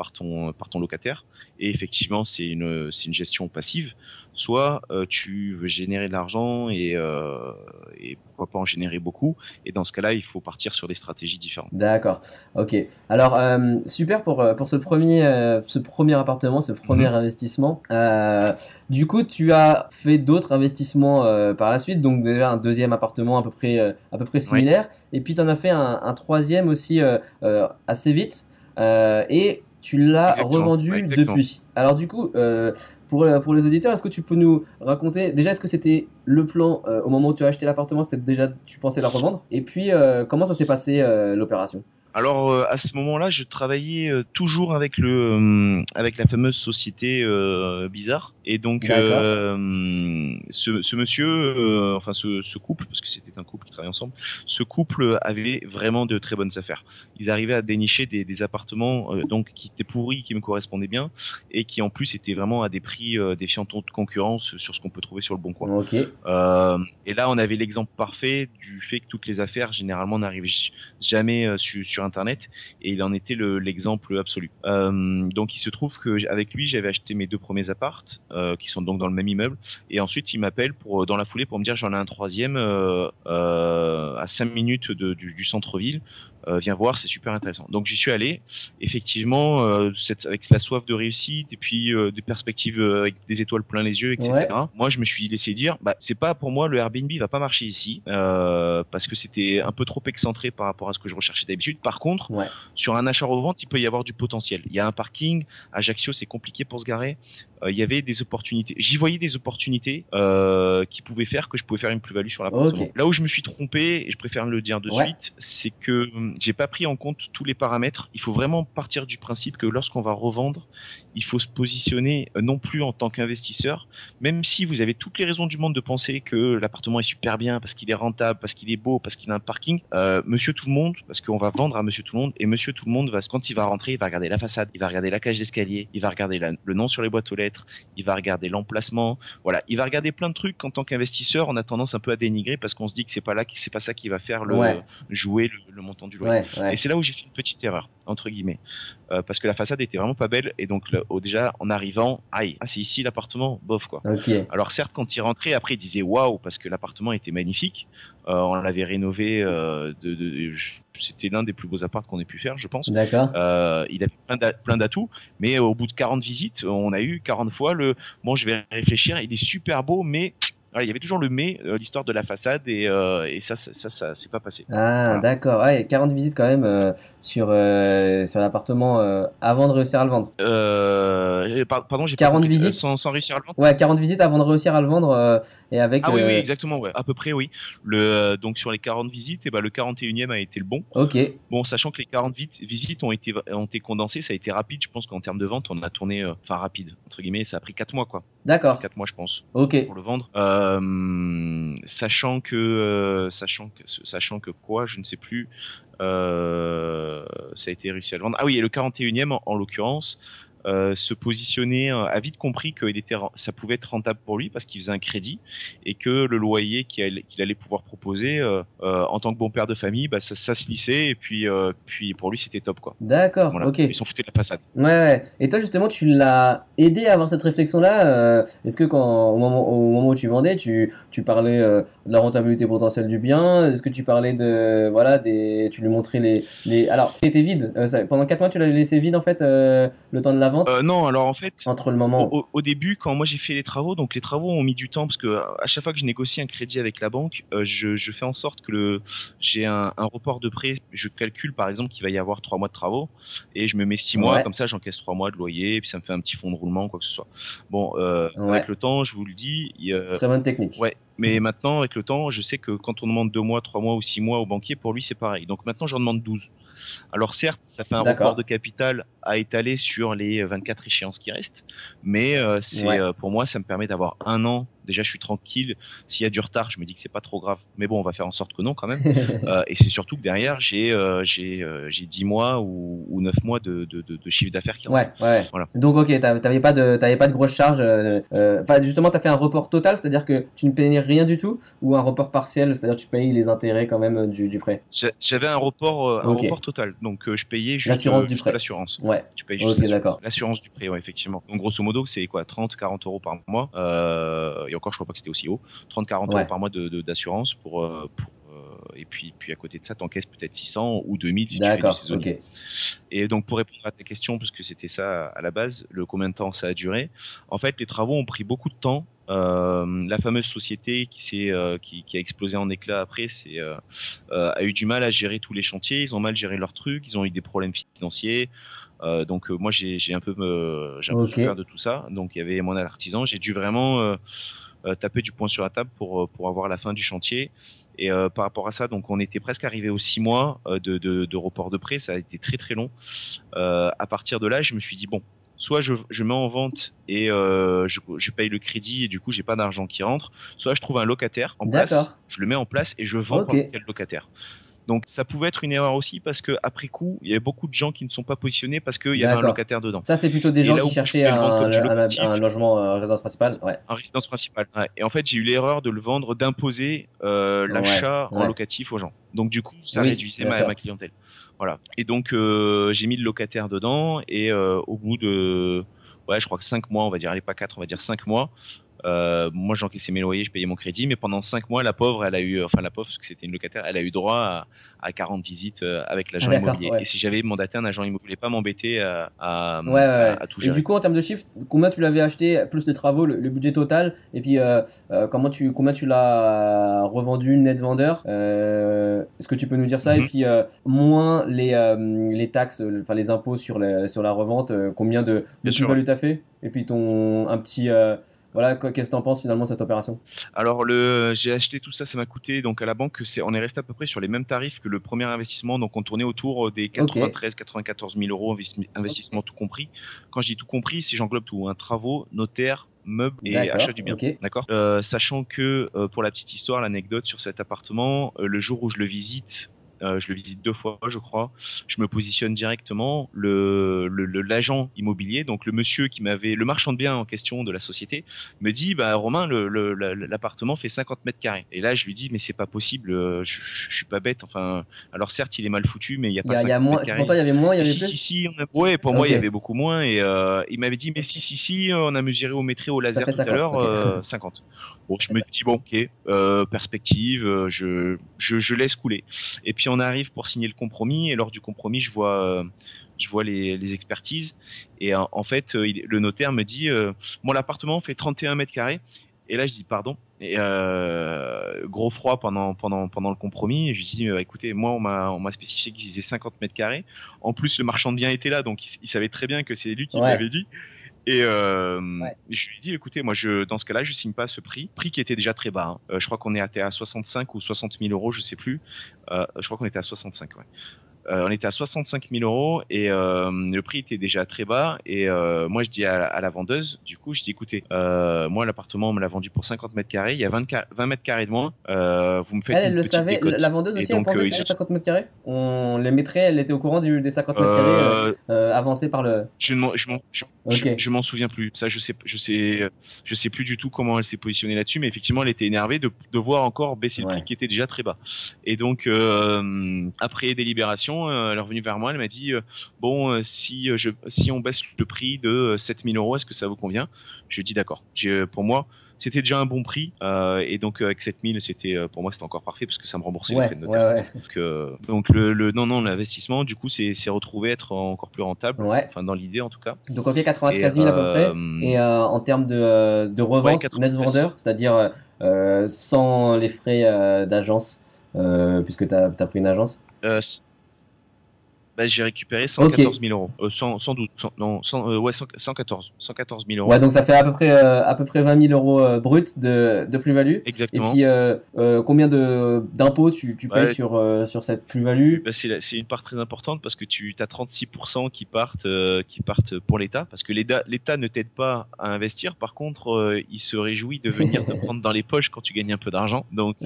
par ton, par ton locataire. Et effectivement, c'est une, une gestion passive. Soit euh, tu veux générer de l'argent et, euh, et pourquoi pas en générer beaucoup. Et dans ce cas-là, il faut partir sur des stratégies différentes. D'accord. Ok. Alors, euh, super pour, pour ce, premier, ce premier appartement, ce premier mhm. investissement. du coup, tu as fait d'autres investissements par la suite. Donc, déjà un deuxième appartement à peu près, à peu près similaire. Et puis, tu en as fait un, un troisième aussi assez vite. et tu l'as revendu depuis. Alors du coup, euh, pour, euh, pour les auditeurs, est-ce que tu peux nous raconter déjà est-ce que c'était le plan euh, au moment où tu as acheté l'appartement, c'était déjà tu pensais la revendre? Et puis comment ça s'est passé l'opération? Alors à ce moment-là, je travaillais toujours avec le avec la fameuse société bizarre et donc, euh, ce, ce, monsieur, euh, enfin ce, ce, couple, parce que c'était un couple qui travaillait ensemble, ce couple avait vraiment de très bonnes affaires. Ils arrivaient à dénicher des, des appartements euh, donc qui étaient pourris, qui me correspondaient bien, et qui en plus étaient vraiment à des prix défiant toute concurrence sur ce qu'on peut trouver sur le bon coin. Okay. et là, on avait l'exemple parfait du fait que toutes les affaires généralement n'arrivaient jamais sur, sur, Internet, et il en était l'exemple absolu. donc, il se trouve que avec lui, j'avais acheté mes deux premiers appartes. Euh, qui sont donc dans le même immeuble. Et ensuite, il m'appelle pour euh, dans la foulée pour me dire j'en ai un troisième euh, à 5 minutes de, du, du centre-ville. Viens voir, c'est super intéressant. Donc j'y suis allé. Effectivement, cette, avec la soif de réussite et puis des perspectives avec des étoiles plein les yeux, etc. Moi, je me suis laissé dire, bah c'est pas pour moi le Airbnb va pas marcher ici parce que c'était un peu trop excentré par rapport à ce que je recherchais d'habitude. Par contre, sur un achat-revente, il peut y avoir du potentiel. Il y a un parking. Ajaccio, c'est compliqué pour se garer. Il y avait des opportunités. J'y voyais des opportunités qui pouvaient faire que je pouvais faire une plus-value sur l'appartement. Là où je me suis trompé, et je préfère le dire de suite, c'est que j'ai pas pris en compte tous les paramètres. Il faut vraiment partir du principe que lorsqu'on va revendre, il faut se positionner euh, non plus en tant qu'investisseur, même si vous avez toutes les raisons du monde de penser que l'appartement est super bien, parce qu'il est rentable, parce qu'il est beau, parce qu'il a un parking. Euh, monsieur tout le monde, parce qu'on va vendre à monsieur tout le monde, et monsieur tout le monde, va, quand il va rentrer, il va regarder la façade, il va regarder la cage d'escalier, il va regarder le nom sur les boîtes aux lettres, il va regarder l'emplacement, voilà, il va regarder plein de trucs qu'en tant qu'investisseur, on a tendance un peu à dénigrer parce qu'on se dit que c'est pas là, c'est pas ça qui va faire le jouer le, montant du loyer. Et c'est là où j'ai fait une petite erreur entre guillemets, euh, parce que la façade était vraiment pas belle et donc déjà en arrivant, aïe, ah, c'est ici l'appartement, bof quoi. Alors certes quand il rentrait après il disait waouh parce que l'appartement était magnifique, euh, on l'avait rénové, euh, de, c'était l'un des plus beaux apparts qu'on ait pu faire je pense. D'accord. il avait plein d'atouts, mais au bout de 40 visites, on a eu 40 fois le bon je vais réfléchir, il est super beau mais il y avait toujours le mais, euh, l'histoire de la façade, et, euh, et ça, ça, ça, ça c'est pas passé. Ah, d'accord. Ouais, 40 visites quand même euh, sur, sur l'appartement avant de réussir à le vendre. pardon, j'ai 40 visites sans, sans, réussir à le vendre? Ouais, 40 visites avant de réussir à le vendre et avec. Ah oui, oui, exactement, ouais, à peu près, oui. Le, donc sur les 40 visites, et eh ben, le 41e a été le bon. Ok. Bon, sachant que les 40 visites ont été, ont été condensées, ça a été rapide. Je pense qu'en termes de vente, on a tourné, enfin rapide entre guillemets, ça a pris 4 mois quoi. D'accord. 4 mois, je pense. Ok. Pour le vendre. Euh, sachant que euh, sachant que sachant que quoi, je ne sais plus. Euh, ça a été réussi à le vendre. Ah oui, et le 41e en l'occurrence, euh, se positionner, euh, a vite compris que était, ça pouvait être rentable pour lui parce qu'il faisait un crédit et que le loyer qu'il allait, pouvoir proposer euh, en tant que bon père de famille, bah, ça, ça, se lissait et puis, puis pour lui c'était top quoi. D'accord, ok. Ils s'en foutaient de la façade. Ouais, ouais. Et toi justement, tu l'as aidé à avoir cette réflexion-là. Est-ce que quand au moment, au moment où tu vendais, tu, tu parlais de la rentabilité potentielle du bien Est-ce que tu parlais de voilà des, tu lui montrais les, les... alors était vide pendant 4 mois, tu l'as laissé vide en fait le temps de la euh, non, alors en fait, entre le moment au, début, quand moi j'ai fait les travaux, donc les travaux ont mis du temps parce que à chaque fois que je négocie un crédit avec la banque, euh, je, fais en sorte que le j'ai un, report de prêt. Je calcule par exemple qu'il va y avoir trois mois de travaux et je me mets six mois comme ça, j'encaisse trois mois de loyer et puis ça me fait un petit fonds de roulement quoi que ce soit. Bon, euh, avec le temps, je vous le dis, très bonne technique. Ouais, mais maintenant, avec le temps, je sais que quand on demande deux mois, trois mois ou six mois au banquier, pour lui, c'est pareil. Donc maintenant, j'en demande 12. Alors certes, ça fait un report de capital à étaler sur les 24 échéances qui restent, mais euh, c'est euh, pour moi, ça me permet d'avoir un an déjà je suis tranquille. S'il y a du retard, je me dis que c'est pas trop grave. Mais bon, on va faire en sorte que non quand même. euh, et c'est surtout que derrière, j'ai j'ai j'ai 10 mois ou, ou 9 mois de, de, de, chiffre d'affaires qui Ouais, ouais. Voilà. Donc ok, t'avais pas de t'avais pas de grosses charges. Enfin justement, t'as fait un report total, c'est-à-dire que tu ne payais rien du tout, ou un report partiel, c'est-à-dire que tu payes les intérêts quand même du, du prêt? J'avais un report un report total, donc je payais juste l'assurance du prêt. L'assurance. Ouais. Tu payes juste l'assurance du prêt, ouais, effectivement. Donc grosso modo, c'est quoi 30, 40 euros par mois. et encore, je crois pas que c'était aussi haut. 30-40 euros par mois d'assurance de, pour, euh, pour euh, et puis, puis à côté de ça, t'encaisses peut-être 600 ou 2000 si tu fais du saisonnier. Et donc pour répondre à ta question, parce que c'était ça à la base, le combien de temps ça a duré. En fait, les travaux ont pris beaucoup de temps. Euh, la fameuse société qui, euh, qui, qui, a explosé en éclats après, c'est euh, a eu du mal à gérer tous les chantiers. Ils ont mal géré leurs trucs. Ils ont eu des problèmes financiers. donc moi j'ai un peu, j'ai un peu souffert de tout ça. Donc il y avait mon artisan. J'ai dû vraiment euh, taper du poing sur la table pour pour avoir la fin du chantier. Et par rapport à ça, donc on était presque arrivé aux six mois de, de, de report de prêt. Ça a été très très long. à partir de là, je me suis dit bon, soit je, je, mets en vente et euh, je, je, paye le crédit et du coup j'ai pas d'argent qui rentre, soit je trouve un locataire en place, je le mets en place et je vends okay. quel locataire. Donc ça pouvait être une erreur aussi parce que après coup, il y avait beaucoup de gens qui ne sont pas positionnés parce qu'il y avait un locataire dedans. Ça c'est plutôt des gens qui cherchaient un, un, logement euh, résidence principale. Ouais. Un résidence principale. Ouais. Et en fait, j'ai eu l'erreur de le vendre, d'imposer euh, l'achat en locatif aux gens. Donc du coup, ça réduisait ma, ma, clientèle. Voilà. Et donc euh, j'ai mis le locataire dedans et euh, au bout de ouais, je crois que 5 mois, on va dire, allez pas 4, on va dire 5 mois, euh, moi, j'encaissais mes loyers, je payais mon crédit, mais pendant 5 mois, la pauvre, elle a eu, enfin la pauvre, parce que c'était une locataire, elle a eu droit à, à 40 visites euh, avec l'agent immobilier. Et si j'avais mandaté un agent immobilier, pas m'embêter à, à, ouais, ouais. à, tout gérer. Et du coup, en termes de chiffres, combien tu l'avais acheté, plus les travaux, le, budget total, et puis euh, euh, comment tu, combien tu l'as revendu net vendeur? Est-ce que tu peux nous dire ça? Et mhm. puis moins les, les taxes, enfin les impôts sur la, sur la revente, combien de, de plus-value t'as fait? Et puis ton un petit voilà, qu'est-ce que tu en penses finalement cette opération? Alors, le, j'ai acheté tout ça, ça m'a coûté donc à la banque, c'est, on est resté à peu près sur les mêmes tarifs que le premier investissement, donc on tournait autour des 93, 94 000 euros investissement tout compris. Quand je dis tout compris, si j'englobe tout, un hein, travaux, notaire, meubles et achat du bien. D'accord? Euh, sachant que euh, pour la petite histoire, l'anecdote sur cet appartement, euh, le jour où je le visite, euh, je le visite deux fois, je crois. Je me positionne directement. Le l'agent immobilier, donc le monsieur qui m'avait, le marchand de biens en question de la société, me dit, bah Romain, l'appartement fait 50 mètres carrés. Et là, je lui dis, mais c'est pas possible. Euh, je, je, suis pas bête. Enfin, alors certes, il est mal foutu, mais il y a pas. Il y, a moins. Pour toi, il y avait moins, il y avait si, plus. Si, si, on a... Ouais, pour moi, il y avait beaucoup moins. Et euh, il m'avait dit, mais si, si, si, on a mesuré au métré au laser tout à l'heure, 50. Bon, je me dis bon, ok, perspective, je, je, je laisse couler. Et puis on arrive pour signer le compromis et lors du compromis, je vois, euh, je vois les, expertises et en, fait, euh, le notaire me dit, euh, moi l'appartement fait 31 mètres carrés. Et là, je dis pardon. Et gros froid pendant pendant pendant le compromis. Et je lui dis écoutez, moi on m'a on m'a spécifié qu'il disait 50 mètres carrés. En plus, le marchand de biens était là, donc il, savait très bien que c'est lui qui m'avait dit. Et euh, je lui ai dit, écoutez, moi, je, dans ce cas-là, je signe pas ce prix, prix qui était déjà très bas. Hein. Euh, je crois qu'on est à 65 ou 60 000 euros, je sais plus. Euh, je crois qu'on était à 65. Ouais. Euh, on était à 65 000 euros et euh, le prix était déjà très bas. Et euh, moi, je dis à, la vendeuse, du coup, je dis écoutez, moi, l'appartement, on me l'a vendu pour 50 mètres carrés. Il y a 20, 20 mètres carrés de moins. vous me faites. Elle, le savait. La vendeuse aussi, elle pensait que c'était 50 mètres carrés. On les mettrait. Elle était au courant des 50 mètres carrés avancés par le. Je m'en, je m'en souviens plus. Ça, je sais, je sais, je sais plus du tout comment elle s'est positionnée là-dessus. Mais effectivement, elle était énervée de, de voir encore baisser le prix qui était déjà très bas. Et donc, après délibération euh, elle est revenue vers moi, elle m'a dit euh, bon euh, si je si on baisse le prix de 7000 euros, est-ce que ça vous convient? Je lui ai dit d'accord. Pour moi, c'était déjà un bon prix et donc avec 7000 c'était pour moi c'était encore parfait parce que ça me remboursait ouais, de notaire. donc, donc le, non non l'investissement du coup c'est retrouvé être encore plus rentable. Enfin dans l'idée en tout cas. Donc ok 93 000 à peu près. et en termes de, de revente net vendeur c'est-à-dire sans les frais d'agence puisque tu as, as, pris une agence? Bah, j'ai récupéré 114 000 euros. Euh, 112, non, 100, euh, ouais, 114, 114 000 euros. Ouais, donc ça fait à peu près, euh, à peu près 20 000 euros euh, bruts de, de plus-value. Exactement. Et puis, euh, combien d'impôts tu, tu payes sur, sur cette plus-value? Bah, C'est une part très importante parce que tu as 36% qui partent, qui partent pour l'État. Parce que l'État ne t'aide pas à investir. Par contre, il se réjouit de venir te prendre dans les poches quand tu gagnes un peu d'argent. Donc,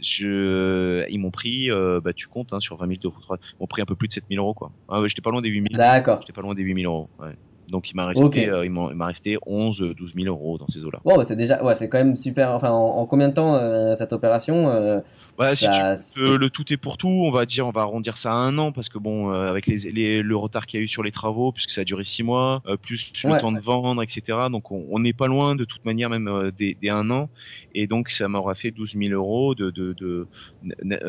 je, ils m'ont pris, bah, tu comptes, hein, sur 20 000 euros ont pris un peu plus de 7000 euros quoi. Ah, j'étais pas loin des 8000. D'accord. J'étais pas loin des 8000 euros. Ouais. Donc il m'a resté, euh, il m'a resté 11, 12 000 euros dans ces eaux-là. Bon, bah, c'est déjà, ouais, c'est quand même super. Enfin, en, combien de temps euh, cette opération euh, Ouais, si tu, le tout est pour tout, on va dire, on va arrondir ça à un an parce que bon, euh, avec les, les, le retard qu'il y a eu sur les travaux, puisque ça a duré six mois, euh, plus le temps de vendre, etc. Donc on n'est pas loin de toute manière même euh, des, des, un an, et donc ça m'aura fait 12 000 euros de, de, de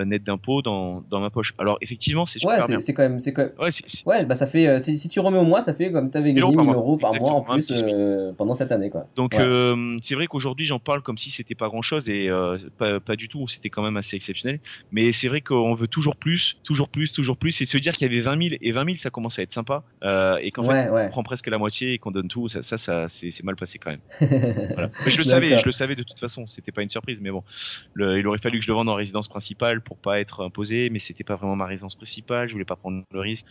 net d'impôt dans, dans ma poche. Alors effectivement, c'est super ouais, c'est quand même, c'est quand même... ouais, ouais, bah ça fait, si tu remets au mois, ça fait comme si t'avais gagné 1000 euros par mois en plus pendant cette année, quoi. Donc c'est vrai qu'aujourd'hui j'en parle comme si c'était pas grand chose et pas, pas du tout, c'était quand même assez exceptionnel. Mais c'est vrai qu'on veut toujours plus, toujours plus, toujours plus, et se dire qu'il y avait 20 000 et 20 000, ça commence à être sympa, euh, et qu'en fait on prend presque la moitié et qu'on donne tout, ça, ça, ça c'est mal passé quand même. Mais je le savais, je le savais de toute façon, c'était pas une surprise, mais bon, il aurait fallu que je le vende en résidence principale pour pas être imposé, mais c'était pas vraiment ma résidence principale, je voulais pas prendre le risque.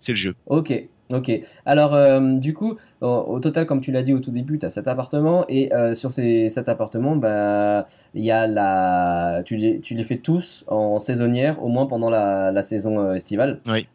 C'est le jeu. Ok, Ok. Alors, euh, du coup, au, total, comme tu l'as dit au tout début, tu as cet appartement et euh, sur ces, cet appartement, bah, il y a la, tu les, tu les fais tous en saisonnière, au moins pendant la, la saison euh, estivale. Oui.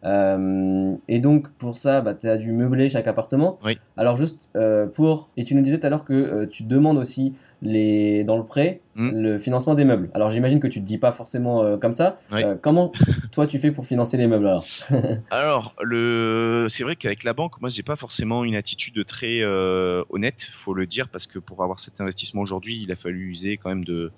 et donc, pour ça, bah, tu as dû meubler chaque appartement. Oui. Alors, juste pour. Et tu nous disais tout à l'heure que tu demandes aussi les, dans le prêt Hmm. le financement des meubles. Alors j'imagine que tu te dis pas forcément euh, comme ça. Euh, comment toi tu fais pour financer les meubles alors Alors le, c'est vrai qu'avec la banque, moi j'ai pas forcément une attitude très euh, honnête, faut le dire, parce que pour avoir cet investissement aujourd'hui, il a fallu user quand même de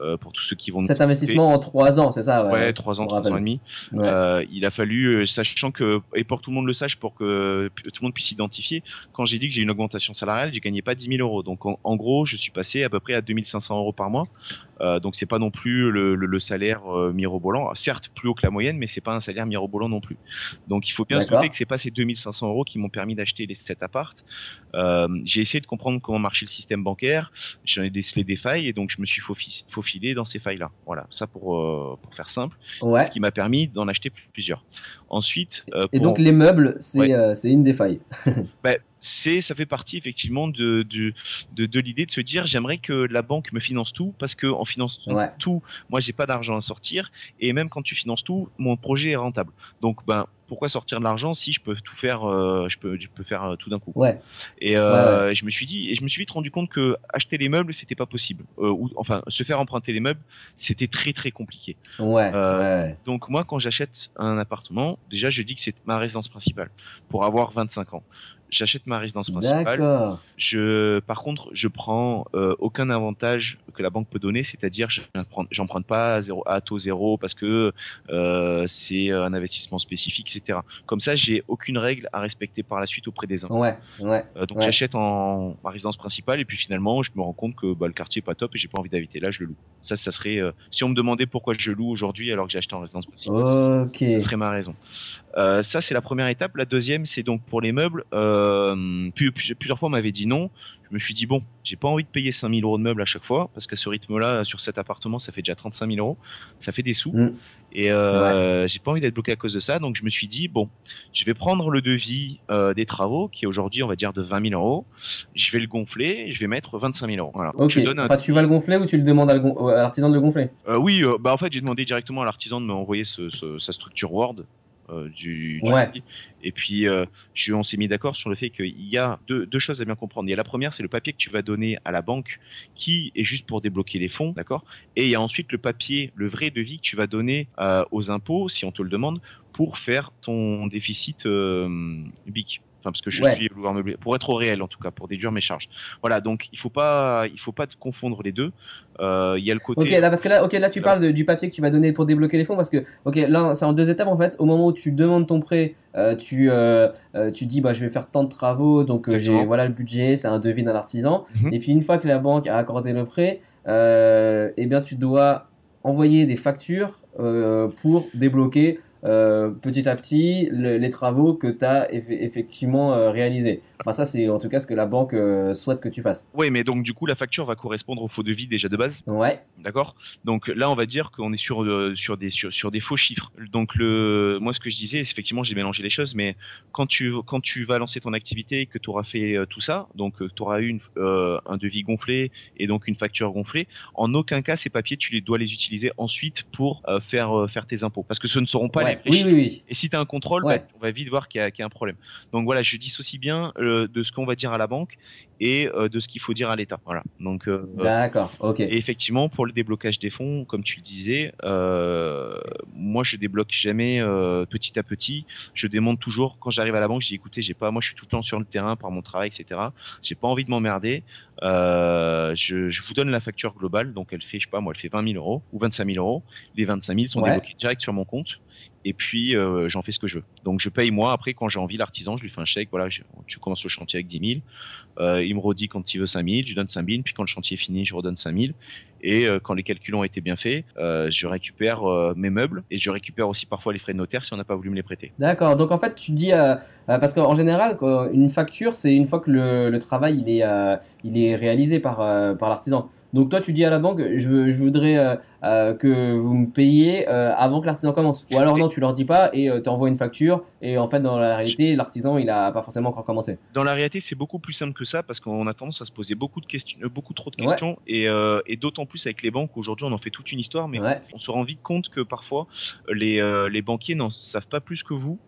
euh, pour tous ceux qui vont. Cet investissement en trois ans, c'est ça Ouais, trois ans, trois ans et demi. il a fallu, sachant que et pour que tout le monde le sache, pour que tout le monde puisse s'identifier, quand j'ai dit que j'ai une augmentation salariale, j'ai gagné pas 10 000 euros. Donc en, en, gros, je suis passé à peu près à 2500 euros par mois. Euh, donc c'est pas non plus le, le, le salaire euh, mirobolant. Certes plus haut que la moyenne, mais c'est pas un salaire mirobolant non plus. Donc il faut bien se douter que c'est pas ces 2500 euros qui m'ont permis d'acheter les 7 appartes. Euh, j'ai essayé de comprendre comment marchait le système bancaire. J'en ai décelé des failles et donc je me suis faufi- faufilé dans ces failles-là. Voilà, ça pour euh, pour faire simple. Ouais. Ce qui m'a permis d'en acheter plusieurs. Ensuite, Et donc les meubles, c'est Ouais. une des failles. bah, c'est ça fait partie effectivement de de, de, de l'idée de se dire j'aimerais que la banque me finance tout parce que en Ouais. tout moi j'ai pas d'argent à sortir et même quand tu finances tout mon projet est rentable donc ben pourquoi sortir de l'argent si je peux tout faire euh, je peux je peux faire euh, tout d'un coup? Ouais. et euh, je me suis dit et je me suis vite rendu compte que acheter les meubles c'était pas possible euh, ou enfin se faire emprunter les meubles c'était très très compliqué donc moi, quand j'achète un appartement, déjà je dis que c'est ma résidence principale pour avoir 25 ans. J'achète ma résidence principale. Je, par contre, je prends euh, aucun avantage que la banque peut donner, c'est-à-dire je n'emprunte- j'emprunte pas à, zéro, à taux zéro parce que euh, c'est un investissement spécifique, etc. Comme ça, j'ai aucune règle à respecter par la suite auprès des uns. Ouais. Ouais. Euh, donc Ouais. j'achète en ma résidence principale et puis finalement je me rends compte que bah, le quartier est pas top et j'ai pas envie d'habiter là, je le loue. Ça, ça serait si on me demandait pourquoi je loue aujourd'hui alors que j'ai acheté en résidence principale, ça, Ok. ça serait ma raison. Ça, c'est la première étape. La deuxième, c'est donc pour les meubles. Euh, plus- plusieurs fois, on m'avait dit non. Je me suis dit, bon, j'ai pas envie de payer 5000 euros de meubles à chaque fois, parce qu'à ce rythme-là, sur cet appartement, ça fait déjà 35 000 euros. Ça fait des sous. Mm. Et euh, j'ai pas envie d'être bloqué à cause de ça. Donc, je me suis dit, bon, je vais prendre le devis euh, des travaux, qui est aujourd'hui, on va dire, de 20 000 euros. Je vais le gonfler et je vais mettre 25 000 euros. Voilà. Donc, Ok. je donne un Enfin, tu vas le gonfler ou tu le demandes à l'artisan de le gonfler? Euh, oui, euh, bah en fait j'ai demandé directement à l'artisan de m'envoyer ce, ce- sa structure Word euh, du, du Ouais. papier. et puis euh, je, on s'est mis d'accord sur le fait qu'il y a deux, deux choses à bien comprendre. Il y a la première, c'est le papier que tu vas donner à la banque qui est juste pour débloquer les fonds, d'accord? Et il y a ensuite le papier, le vrai devis que tu vas donner euh, aux impôts si on te le demande pour faire ton déficit euh, BIC. Enfin, parce que je Ouais. suis loueur meublé, pour être au réel en tout cas, pour déduire mes charges. Voilà, donc il faut pas, il faut pas confondre les deux. Euh, Il y a le côté. Ok, là parce que là, ok, là tu parles de- du papier que tu vas donner pour débloquer les fonds parce que, ok, là c'est en deux étapes en fait. Au moment où tu demandes ton prêt, euh, tu euh, tu dis bah je vais faire tant de travaux, donc j'ai voilà le budget, c'est un devis d'un artisan. Mhm. Et puis une fois que la banque a accordé le prêt, eh bien tu dois envoyer des factures pour débloquer euh, petit à petit le- les travaux que tu as effectivement euh, réalisés. Enfin ça c'est en tout cas ce que la banque euh, souhaite que tu fasses. Oui, mais donc du coup la facture va correspondre au faux devis déjà de base, Ouais, d'accord Donc là on va dire qu'on est sur euh, sur des sur, sur des faux chiffres. Donc le moi ce que je disais, c'est effectivement j'ai mélangé les choses, mais quand tu quand tu vas lancer ton activité et que tu auras fait euh, tout ça, donc tu auras eu une, un devis gonflé et donc une facture gonflée, en aucun cas ces papiers tu les dois les utiliser ensuite pour faire faire tes impôts, parce que ce ne seront pas ouais. les vrais oui, chiffres. oui, oui. Et si tu as un contrôle, Ouais. bah, on va vite voir qu'il y, a qu'il y a un problème. Donc voilà, je dissocie bien de ce qu'on va dire à la banque et euh, de ce qu'il faut dire à l'État. Voilà. Donc euh, D'accord, ok. et effectivement, pour le déblocage des fonds, comme tu le disais, euh, moi je débloque jamais euh, petit à petit. Je demande toujours quand j'arrive à la banque, je dis écoutez, j'ai pas, moi je suis tout le temps sur le terrain par mon travail, etc. J'ai pas envie de m'emmerder. Euh, je, je vous donne la facture globale, donc elle fait, je sais pas, moi elle fait 20 000 euros ou 25 000 euros. Les 25 000 sont Ouais. débloqués direct sur mon compte. Et puis euh, j'en fais ce que je veux. Donc je paye moi. Après quand j'ai envie l'artisan, je lui fais un chèque. Voilà, je, tu commences le chantier avec 10 000. Euh, il me redit quand il veut 5 000, je lui donne 5 000. Puis quand le chantier est fini, je redonne 5 000. Et euh, quand les calculs ont été bien faits, je récupère mes meubles et je récupère aussi parfois les frais de notaire si on n'a pas voulu me les prêter. D'accord, donc en fait tu dis, parce qu'en général, une facture, c'est une fois que le, travail il est, réalisé par l'artisan. Donc toi tu dis à la banque, je, veux- je voudrais euh, euh, que vous me payiez euh, avant que l'artisan commence. Ou alors non, tu leur dis pas et tu envoies une facture et en fait dans la réalité, l'artisan il a pas forcément encore commencé. Dans la réalité, c'est beaucoup plus simple que ça parce qu'on a tendance à se poser beaucoup de questions, beaucoup trop de Ouais. questions et, et d'autant plus avec les banques. Aujourd'hui, on en fait toute une histoire, mais Ouais, on se rend vite compte que parfois les, les banquiers n'en savent pas plus que vous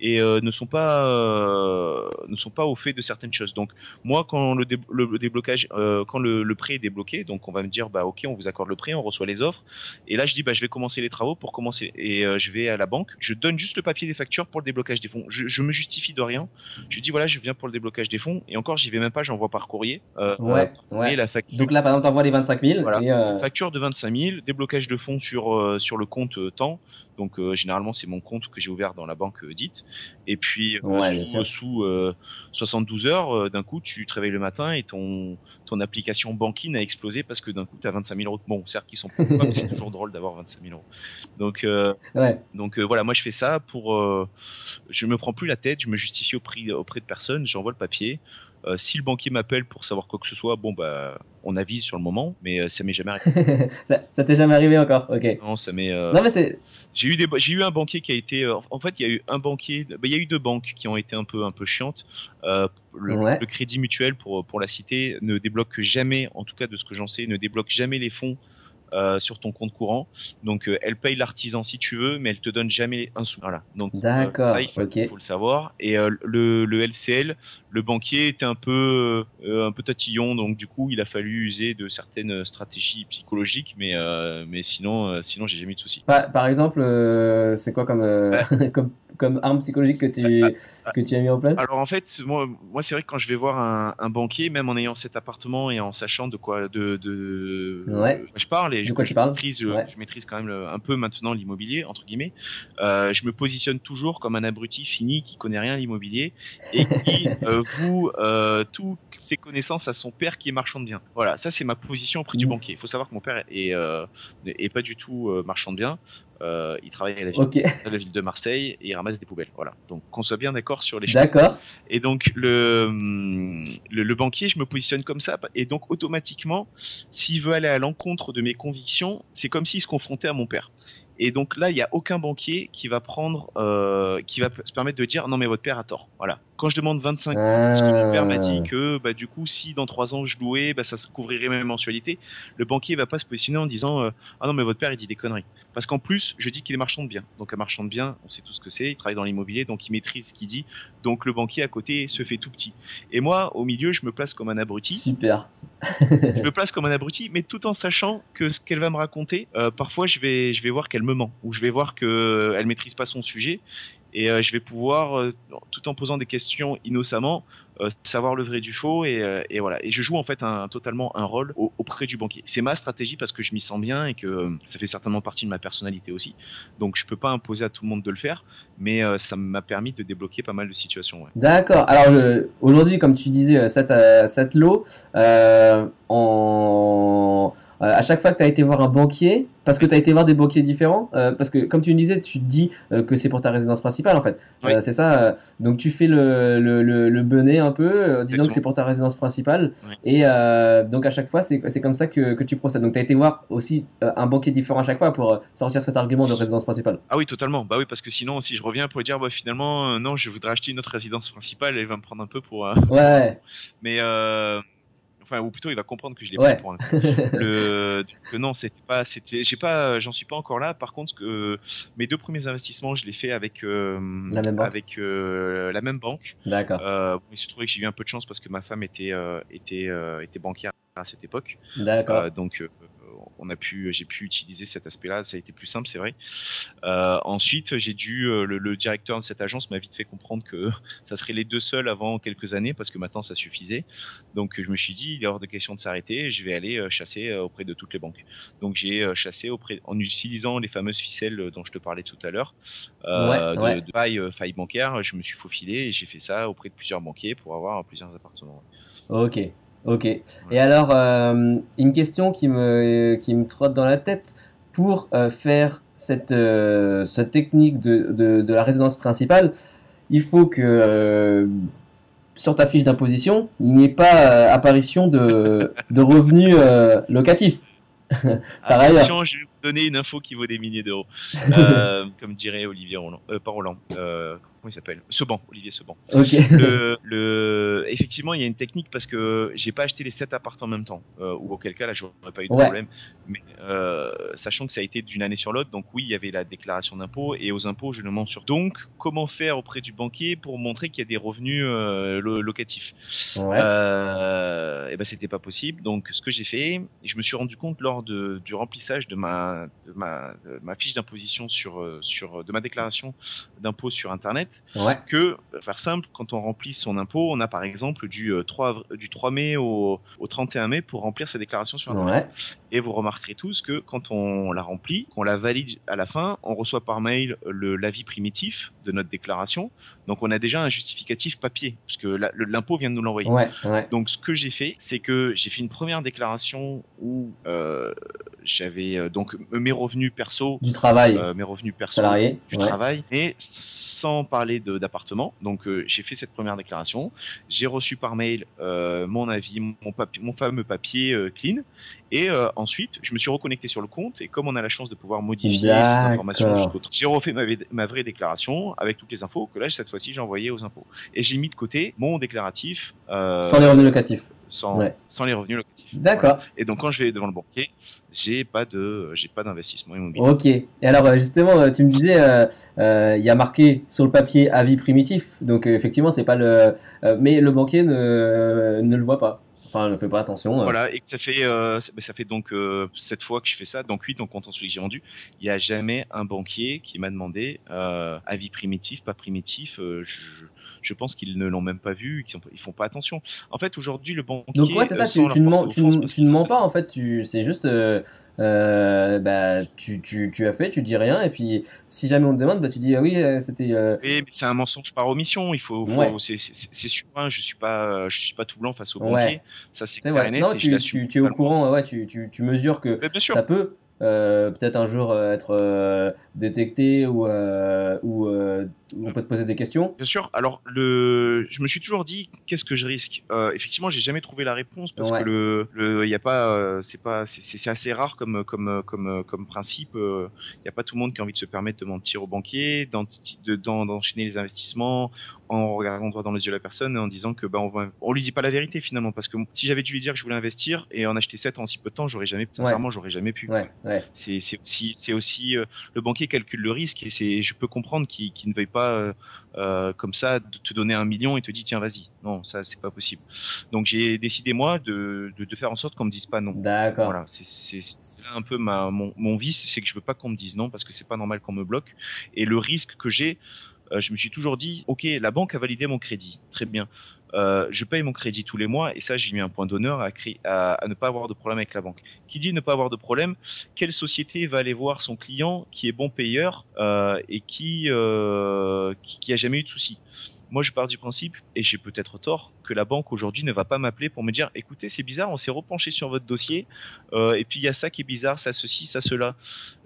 et euh, ne sont pas euh, ne sont pas au fait de certaines choses. Donc moi quand le, dé- le déblocage euh, quand le, le prêt est débloqué, donc on va me dire bah OK, on vous accorde le prêt, on reçoit les offres et là je dis bah je vais commencer les travaux pour commencer et je vais à la banque, je donne juste le papier des factures pour le déblocage des fonds. Je, je me justifie de rien. Je dis voilà, je viens pour le déblocage des fonds et encore j'y vais même pas, j'envoie par courrier. Ouais, ouais. et la facture Donc là par exemple t'envoies les 25 000 Voilà. et facture de 25 000, déblocage de fonds sur, sur le compte temps. Donc euh, généralement c'est mon compte que j'ai ouvert dans la banque euh, dite. Et puis euh, Ouais, sous, sûr. sous, euh, 72 heures, d'un coup tu te réveilles le matin et ton ton application banking a explosé parce que d'un coup tu as 25 000 euros. Bon, certes qu'ils sont pas, mais c'est toujours drôle d'avoir 25 000 euros. Donc Ouais. donc voilà, moi je fais ça pour, je me prends plus la tête, je me justifie auprès, auprès de personne, j'envoie le papier. Euh, si le banquier m'appelle pour savoir quoi que ce soit, bon bah on avise sur le moment, mais euh, ça m'est jamais arrivé. ça ça t'est jamais arrivé encore Ok. Non, ça m'est. euh, Non, mais c'est. J'ai eu des, j'ai eu un banquier qui a été, en fait il y a eu un banquier, bah, il y a eu deux banques qui ont été un peu un peu chiantes. Le, Ouais. le Crédit Mutuel pour pour la cité ne débloque jamais, en tout cas de ce que j'en sais, ne débloque jamais les fonds. Euh, sur ton compte courant, donc euh, elle paye l'artisan si tu veux, mais elle te donne jamais un sou. Voilà. Donc euh, D'accord, ça il faut, faut le savoir. Et euh, le, le LCL, le banquier était un peu un peu tatillon, donc du coup il a fallu user de certaines stratégies psychologiques, mais mais sinon sinon j'ai jamais eu de soucis. Par, par exemple, c'est quoi comme, comme, comme arme psychologique que tu, que tu as mis en place Alors en fait, moi, moi c'est vrai que quand je vais voir un, un banquier, même en ayant cet appartement et en sachant de quoi de, de Ouais. je parle et De je, quoi je tu maîtrise, Ouais. je maîtrise quand même le- un peu maintenant l'immobilier entre guillemets. Euh, je me positionne toujours comme un abruti fini qui connaît rien à l'immobilier et qui euh, voue euh, toutes ses connaissances à son père qui est marchand de biens. Voilà, ça c'est ma position auprès du Mhm. banquier. Il faut savoir que mon père est, euh, est pas du tout euh, marchand de biens. Euh, il travaille à la ville, Ok, à la ville de Marseille et il ramasse des poubelles. Voilà. Donc qu'on soit bien d'accord sur les choses. d'accord. Et donc le, hum, le, le banquier, je me positionne comme ça, et donc automatiquement, s'il veut aller à l'encontre de mes convictions, c'est comme s'il se confrontait à mon père. Et donc là, il n'y a aucun banquier qui va prendre, euh, qui va se permettre de dire non mais votre père a tort. Voilà. Quand je demande 25 parce que mon père m'a dit Ah. que bah, du coup, si dans trois ans je louais, bah, ça se couvrirait mes mensualités. Le banquier va pas se positionner en disant euh, ah non mais votre père il dit des conneries. Parce qu'en plus, je dis qu'il est marchand de biens. Donc un marchand de biens, on sait tout ce que c'est. Il travaille dans l'immobilier, donc il maîtrise ce qu'il dit. Donc le banquier à côté se fait tout petit. Et moi, au milieu, je me place comme un abruti. Super. Je me place comme un abruti, mais tout en sachant que ce qu'elle va me raconter, euh, parfois je vais, je vais voir qu'elle me ment, ou je vais voir que elle maîtrise pas son sujet, et euh, je vais pouvoir, euh, tout en posant des questions innocemment, euh, savoir le vrai du faux, et, voilà. Et je joue en fait totalement un rôle au- auprès du banquier. C'est ma stratégie parce que je m'y sens bien et que ça fait certainement partie de ma personnalité aussi. Donc je peux pas imposer à tout le monde de le faire, mais ça m'a permis de débloquer pas mal de situations. D'accord. Alors aujourd'hui, comme tu disais, cette, euh, cette lot, euh, en, euh, à chaque fois que tu as été voir un banquier, parce que tu as été voir des banquiers différents, euh, parce que comme tu me disais, tu te dis euh, que c'est pour ta résidence principale en fait. Oui. Euh, c'est ça. donc tu fais le, le, le, le benet un peu, disant que c'est pour ta résidence principale. Oui. Et donc à chaque fois, c'est comme ça que, que tu procèdes. Donc tu as été voir aussi un banquier différent à chaque fois pour sortir cet argument de résidence principale. Ah oui, totalement. Bah oui, parce que sinon, si je reviens pour dire, bah, finalement, non, je voudrais acheter une autre résidence principale, elle va me prendre un peu pour. Ouais. Mais enfin, ou plutôt, il va comprendre que je l'ai Ouais. pris pour un. Le, que non, c'était pas, c'était, j'ai pas, j'en suis pas encore là. Par contre, que mes deux premiers investissements, je les fais avec euh, La même banque. avec euh, la même banque. D'accord. Euh, bon, il se trouvait que j'ai eu un peu de chance parce que ma femme était euh, était euh, était banquière à cette époque. D'accord. Euh, donc euh, on a pu, j'ai pu utiliser cet aspect-là, ça a été plus simple, c'est vrai. Euh, ensuite, j'ai dû, euh, le, le directeur de cette agence m'a vite fait comprendre que ça serait les deux seuls avant quelques années, parce que maintenant ça suffisait. Donc je me suis dit, il est hors de question de s'arrêter, je vais aller euh, chasser auprès de toutes les banques. Donc j'ai chassé auprès, en utilisant les fameuses ficelles dont je te parlais tout à l'heure, euh, Ouais, de, ouais. de failles, failles bancaires, je me suis faufilé et j'ai fait ça auprès de plusieurs banquiers pour avoir plusieurs appartements. Ok, ok. Et alors, euh, une question qui me, qui me trotte dans la tête. Pour euh, faire cette, euh, cette technique de, de, de la résidence principale, il faut que sur ta fiche d'imposition, il n'y ait pas apparition de, de revenus locatifs. Par ailleurs. Attention, je vais vous donner une info qui vaut des milliers d'euros. Comme dirait Olivier Roland. Pas Roland. Comment il s'appelle? Seban. Olivier Seban. Ok. Le, le- effectivement, il y a une technique parce que j'ai pas acheté les 7 appartements en même temps. Euh, ou auquel cas, là, j'aurais pas eu de Ouais. problème. Mais euh, sachant que ça a été d'une année sur l'autre, donc oui, il y avait la déclaration d'impôt et aux impôts, je le mens sur. Donc, comment faire auprès du banquier pour montrer qu'il y a des revenus euh, lo- locatifs? Ouais. et ben c'était pas possible. Donc ce que j'ai fait, je me suis rendu compte lors de, du remplissage de ma ma, de ma, de ma fiche d'imposition sur, sur, de ma déclaration d'impôt sur Internet Ouais. que, pour faire simple, quand on remplit son impôt, on a par exemple du, euh, 3, avr- du 3 mai au, au 31 mai pour remplir sa déclaration sur Internet. Ouais. Et vous remarquerez tous que quand on la remplit, qu'on la valide à la fin, on reçoit par mail le l'avis primitif de notre déclaration. Donc on a déjà un justificatif papier, puisque l'impôt vient de nous l'envoyer. Ouais. Ouais. Donc ce que j'ai fait, c'est que j'ai fait une première déclaration où euh, j'avais euh, donc mes revenus perso, Du travail. euh, mes revenus perso salarié. du Ouais. travail, et sans parler d'appartement. Donc euh, j'ai fait cette première déclaration. J'ai reçu par mail mon avis, mon, fameux papier clean. Et euh, ensuite, je me suis reconnecté sur le compte. Et comme on a la chance de pouvoir modifier ces informations jusqu'au j'ai refait ma, vraie déclaration avec toutes les infos que là cette fois-ci j'ai envoyé aux impôts. Et j'ai mis de côté mon déclaratif euh, Sans les revenus locatifs. sans, Ouais. sans les revenus locatifs. D'accord. Voilà. Et donc quand je vais devant le banquier, j'ai pas de j'ai pas d'investissement immobilier. Ok. Et alors euh, justement, euh, tu me disais, euh, euh, il y a marqué sur le papier avis primitif. Donc effectivement, c'est pas le, euh, mais le banquier ne, ne le voit pas. Enfin, ne fait pas attention. euh. Voilà, et que ça fait, euh, ben, ça fait donc euh, fois que je fais ça, donc oui, donc comptant celui que j'ai vendu, il n'y a jamais un banquier qui m'a demandé euh, avis primitif, pas primitif. euh, je, je- pense qu'ils ne l'ont même pas vu, qu'ils ils font pas attention. En fait, aujourd'hui, le banquier. Donc ouais, c'est euh, ça. sans Tu, tu ne mens, tu, tu ne pas en fait. Tu, c'est juste, euh, euh, bah, tu, as fait, tu dis rien, et puis si jamais on te demande, bah, tu dis ah oui, euh, c'était. euh, Oui, mais c'est un mensonge par omission. Il faut, faut- Ouais. c'est- sûr. hein, je suis pas, je suis pas tout blanc face au Ouais. banquier. Ça c'est clair vrai. et net. Non, et tu, es au courant. Ouais, tu, mesures que ça peut euh, peut-être un jour euh, être euh, détecté ou, euh, ou euh, on peut te poser des questions. Bien sûr. Alors, le, je me suis toujours dit, qu'est-ce que je risque? Euh, Effectivement, j'ai jamais trouvé la réponse parce Ouais. que le, le, il y a pas, euh, c'est pas, c'est- assez rare comme, comme, comme, comme principe. Il n'y a pas tout le monde qui a envie de se permettre de mentir au banquier, d'en- de- d'en- d'enchaîner les investissements en regardant droit dans les yeux la personne et en disant que ben on, va, on lui dit pas la vérité finalement parce que si j'avais dû lui dire que je voulais investir et en acheter 7 en si peu de temps, j'aurais jamais, sincèrement, j'aurais jamais pu. Ouais, ouais. C'est c'est aussi, c'est aussi euh, le banquier calcule le risque et c'est, je peux comprendre qu'il ne veuille pas euh, euh, comme ça de te donner un million et te dit tiens vas-y. Non, ça c'est pas possible. Donc j'ai décidé moi de, de, de faire en sorte qu'on me dise pas non. D'accord. Voilà, c'est un peu ma, mon, mon vice, c'est que je veux pas qu'on me dise non parce que c'est pas normal qu'on me bloque. Et le risque que j'ai, euh, je me suis toujours dit, ok, la banque a validé mon crédit, très bien. Euh, je paye mon crédit tous les mois et ça j'ai mis un point d'honneur à, ne pas avoir de problème avec la banque. Qui dit ne pas avoir de problème, quelle société va aller voir son client qui est bon payeur euh, et qui, qui qui a jamais eu de soucis? Moi, je pars du principe, et j'ai peut-être tort, que la banque aujourd'hui ne va pas m'appeler pour me dire, écoutez, c'est bizarre, on s'est repenché sur votre dossier, euh, et puis il y a ça qui est bizarre, ça ceci, ça cela.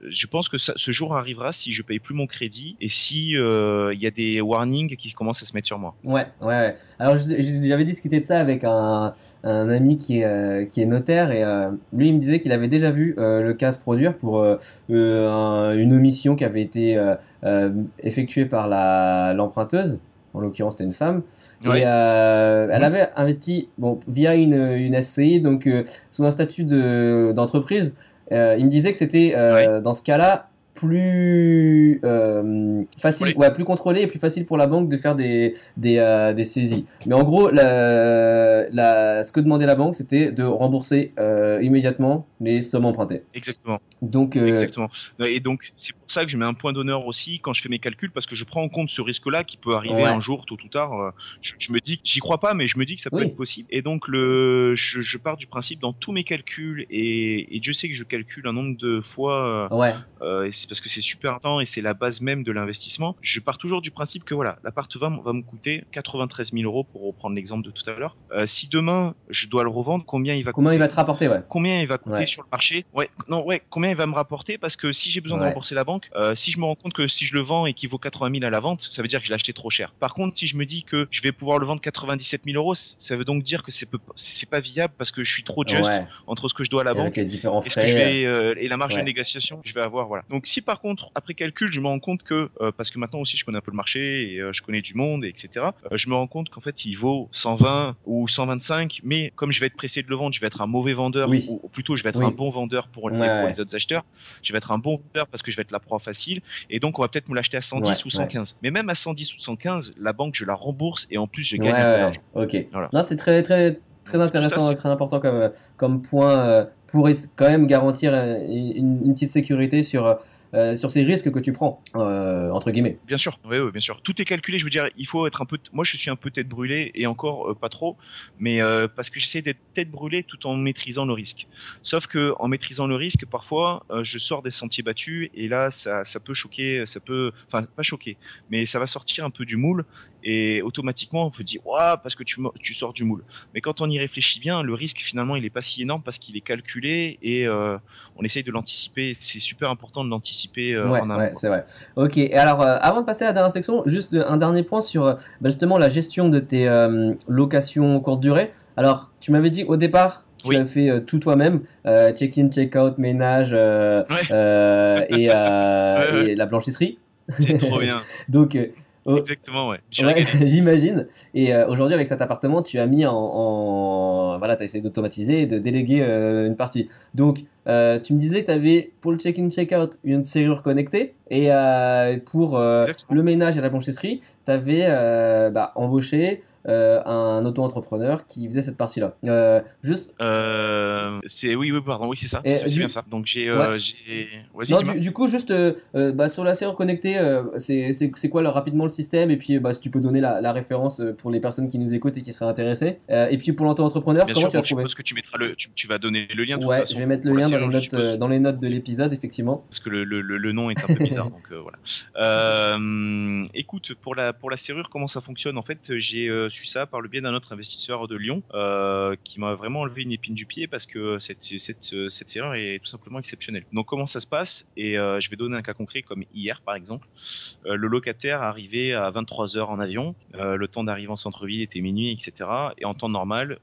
Je pense que ce jour arrivera si je paye plus mon crédit et si euh, il y a des warnings qui commencent à se mettre sur moi. Ouais, ouais. Alors j'avais discuté de ça avec un, ami qui est, euh, qui est notaire et lui il me disait qu'il avait déjà vu le cas se produire pour un- une omission qui avait été effectuée par l'emprunteuse. En l'occurrence, c'était une femme. Et euh, elle avait investi bon, via une, une SCI, donc euh, sous un statut de- d'entreprise. Euh, il me disait que c'était euh, dans ce cas-là plus euh, facile, Oui. ouais, plus contrôlé et plus facile pour la banque de faire des, des, euh, des saisies. Mais en gros, la, la, ce que demandait la banque, c'était de rembourser euh, immédiatement les sommes empruntées. Exactement. Donc, Exactement. Et donc, c'est pour ça que je mets un point d'honneur aussi quand je fais mes calculs, parce que je prends en compte ce risque-là qui peut arriver Ouais. un jour, tôt ou tard. Je, je me dis, j'y crois pas, mais je me dis que ça peut Oui. être possible. Et donc, le, je, je pars du principe dans tous mes calculs, et, et Dieu sait que je calcule un nombre de fois, ouais, et c'est parce que c'est super important et c'est la base même de l'investissement. Je pars toujours du principe que voilà, l'appart va, me coûter 93 000 euros pour reprendre l'exemple de tout à l'heure. Euh, si demain je dois le revendre, combien il va coûter il va te rapporter, ouais. combien il va coûter Ouais. sur le marché? Ouais, non, ouais, combien il va me rapporter? Parce que si j'ai besoin de rembourser la banque, euh, si je me rends compte que si je le vends et qu'il vaut 80 000 à la vente, ça veut dire que je l'ai acheté trop cher. Par contre, si je me dis que je vais pouvoir le vendre 97 000 euros, ça veut donc dire que c'est pas viable parce que je suis trop juste Ouais, entre ce que je dois à la et banque les différents que frais. je vais euh, et la marge de négociation que je vais avoir voilà donc si par contre après calcul je me rends compte que euh, parce que maintenant aussi je connais un peu le marché et euh, je connais du monde et etc euh, je me rends compte qu'en fait il vaut 120 ou 125 mais comme je vais être pressé de le vendre je vais être un mauvais vendeur Oui. ou, ou plutôt je vais être Oui. un bon vendeur pour, les, Ouais, pour ouais. les autres acheteurs je vais être un bon vendeur parce que je vais être la proie facile et donc on va peut-être me l'acheter à 110 Ouais, ou 115 mais même à 110 ou 115 la banque je la rembourse et en plus je gagne un peu ouais, d'argent ok. Voilà. Non, c'est très, très, très intéressant, très important comme, comme point pour quand même garantir une, une petite sécurité sur euh, sur ces risques que tu prends, euh, entre guillemets. Bien sûr, oui, oui, bien sûr. Tout est calculé. Je veux dire, il faut être un peu. Moi, je suis un peu tête brûlée et encore euh, pas trop, mais parce que j'essaie d'être tête brûlée tout en maîtrisant le risque. Sauf que en maîtrisant le risque, parfois, je sors des sentiers battus et là, ça, ça peut choquer, ça peut, enfin, pas choquer, mais ça va sortir un peu du moule et automatiquement on se dit ouais parce que tu, tu sors du moule mais quand on y réfléchit bien le risque finalement il est pas si énorme parce qu'il est calculé et on essaye de l'anticiper c'est super important de l'anticiper euh, ouais, en ouais, c'est vrai ok et alors euh, avant de passer à la dernière section juste un dernier point sur bah, justement la gestion de tes locations courte durée alors tu m'avais dit au départ tu as fait tout toi-même, check-in, check-out, ménage et, et, la blanchisserie. C'est trop bien. Donc. Exactement, ouais. J'imagine. Et euh, aujourd'hui, avec cet appartement, tu as mis en. Voilà, tu as essayé d'automatiser et de déléguer euh, une partie. Donc, euh, tu me disais que tu avais pour le check-in, check-out une serrure connectée. Et pour le ménage et la blanchisserie, tu avais bah, embauché euh, un auto-entrepreneur qui faisait cette partie-là. Euh, juste. Euh, c'est oui, oui, pardon, oui, c'est ça. C'est bien ça. Donc j'ai. Euh, du, du, coup, juste bah, sur la serrure connectée, c'est quoi rapidement le système? Et puis bah, si tu peux donner la, la, référence pour les personnes qui nous écoutent et qui seraient intéressées. et puis pour l'auto-entrepreneur, comment sûr, tu as trouvé? Je que tu mettras le, tu, vas donner le lien. Ouais, je vais mettre le lien dans les, notes, dans les notes de l'épisode, effectivement. Parce que le, le, le, nom est un peu bizarre, donc voilà. écoute, pour la pour la serrure, comment ça fonctionne? En fait, j'ai su ça par le biais d'un autre investisseur de Lyon euh, qui m'a vraiment enlevé une épine du pied parce que cette, cette, cette est tout simplement exceptionnelle. Donc comment ça se passe? Et euh, je vais donner un cas concret comme hier par exemple. Euh, le locataire arrivait à 23 heures en avion. le temps d'arriver en centre-ville était minuit, etc. Et en temps normal,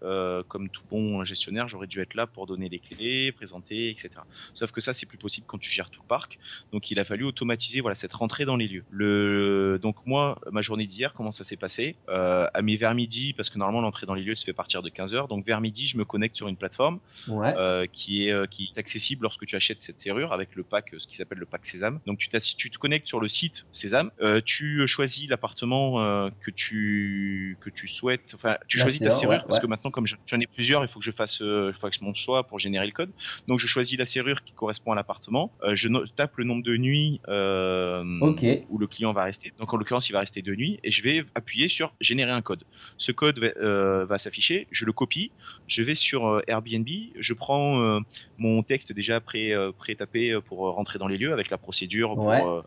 comme tout bon gestionnaire, j'aurais dû être là pour donner les clés, présenter, etc. Sauf que ça c'est plus possible quand tu gères tout le parc. Donc il a fallu automatiser voilà cette rentrée dans les lieux. Le donc moi ma journée d'hier comment ça s'est passé? À mes vers midi, parce que normalement l'entrée dans les lieux se fait partir de 15h, donc vers midi je me connecte sur une plateforme euh, qui, est, euh, qui est accessible lorsque tu achètes cette serrure avec le pack, ce qui s'appelle le pack Sésame. Donc tu, tu te connectes sur le site Sésame, euh, tu choisis l'appartement que, tu, que tu souhaites, enfin tu choisis ta serrure, parce que maintenant comme j'en ai plusieurs, il faut que je fasse il faut que je monte choix pour générer le code. Donc je choisis la serrure qui correspond à l'appartement, je tape le nombre de nuits où le client va rester. Donc en l'occurrence il va rester deux nuits et je vais appuyer sur générer un code ce code euh, va, s'afficher, je le copie, je vais sur euh, Airbnb, je prends euh, mon texte déjà pré, pré-tapé pour rentrer dans les lieux avec la procédure, pour,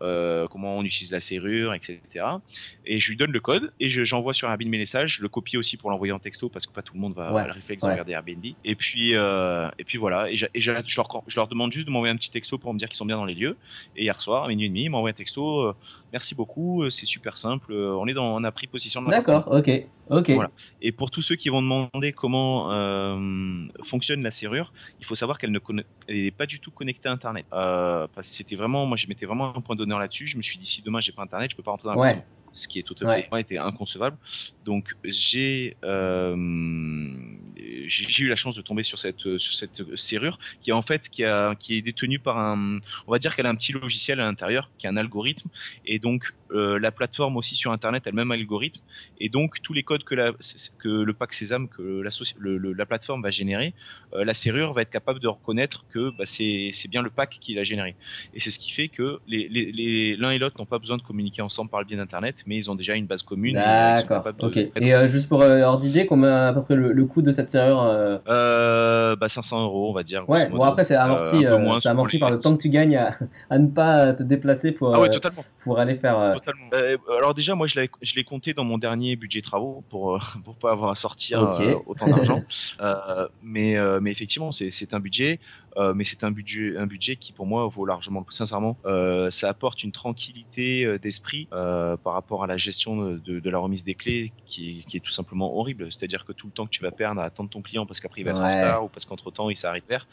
comment on utilise la serrure, etc. Et je lui donne le code et j'envoie sur Airbnb mes messages, je le copie aussi pour l'envoyer en texto parce que pas tout le monde va avoir le réflexe de regarder Airbnb. Et puis, et puis voilà, et, je, leur, demande juste de m'envoyer un petit texto pour me dire qu'ils sont bien dans les lieux. Et hier soir, à minuit et demi, ils m'envoient un texto, merci beaucoup, c'est super simple, on est dans, on a pris position. D'accord, ok. Ok. Voilà. Et pour tous ceux qui vont demander comment euh, fonctionne la serrure, il faut savoir qu'elle ne n'est pas du tout connectée à Internet. Euh, parce que c'était vraiment, moi, je mettais vraiment un point d'honneur là-dessus. Je me suis dit, si demain j'ai pas Internet, je peux pas rentrer dans la ce qui est tout à fait était inconcevable. Donc j'ai euh, j'ai eu la chance de tomber sur cette sur cette serrure qui est en fait qui a qui est détenue par un on va dire qu'elle a un petit logiciel à l'intérieur qui est un algorithme et donc euh, la plateforme aussi sur internet a le même algorithme et donc tous les codes que la que le pack Sésame que la le, la plateforme va générer euh, la serrure va être capable de reconnaître que bah, c'est c'est bien le pack qui l'a généré et c'est ce qui fait que les les l'un et l'autre n'ont pas besoin de communiquer ensemble par le biais d'internet mais ils ont déjà une base commune. D'accord. Ok. Et euh, juste pour euh, ordre d'idée, combien à peu près le, coût de cette serrure euh... euh bah 500 euros, on va dire. Ouais. Bon après c'est amorti, c'est amorti par le temps que tu gagnes à, à, ne pas te déplacer pour. Ah. Pour aller faire. Totalement. alors déjà moi je l'ai je l'ai compté dans mon dernier budget travaux pour pour pas avoir à sortir autant d'argent. mais mais effectivement c'est c'est un budget. Euh, mais c'est un budget, un budget qui pour moi vaut largement le coup. Sincèrement, euh, ça apporte une tranquillité euh, d'esprit par rapport à la gestion de, de, la remise des clés qui, qui est tout simplement horrible. C'est-à-dire que tout le temps que tu vas perdre à attendre ton client parce qu'après il va être en retard ou parce qu'entre temps il s'arrête vers,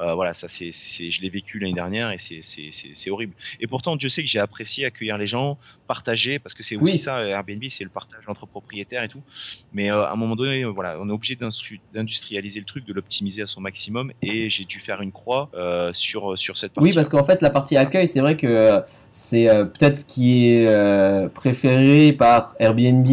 euh, voilà, ça c'est, je l'ai vécu l'année dernière et c'est, c'est, c'est, horrible. Et pourtant, Dieu sait que j'ai apprécié accueillir les gens, partager, parce que c'est aussi ça, Airbnb, c'est le partage entre propriétaires et tout. Mais euh, à un moment donné, euh, voilà, on est obligé d'industrialiser le truc, de l'optimiser à son maximum, et j'ai dû faire une croix euh, sur sur cette partie. Oui, parce qu'en fait, la partie accueil, c'est vrai que c'est peut-être ce qui est préféré par Airbnb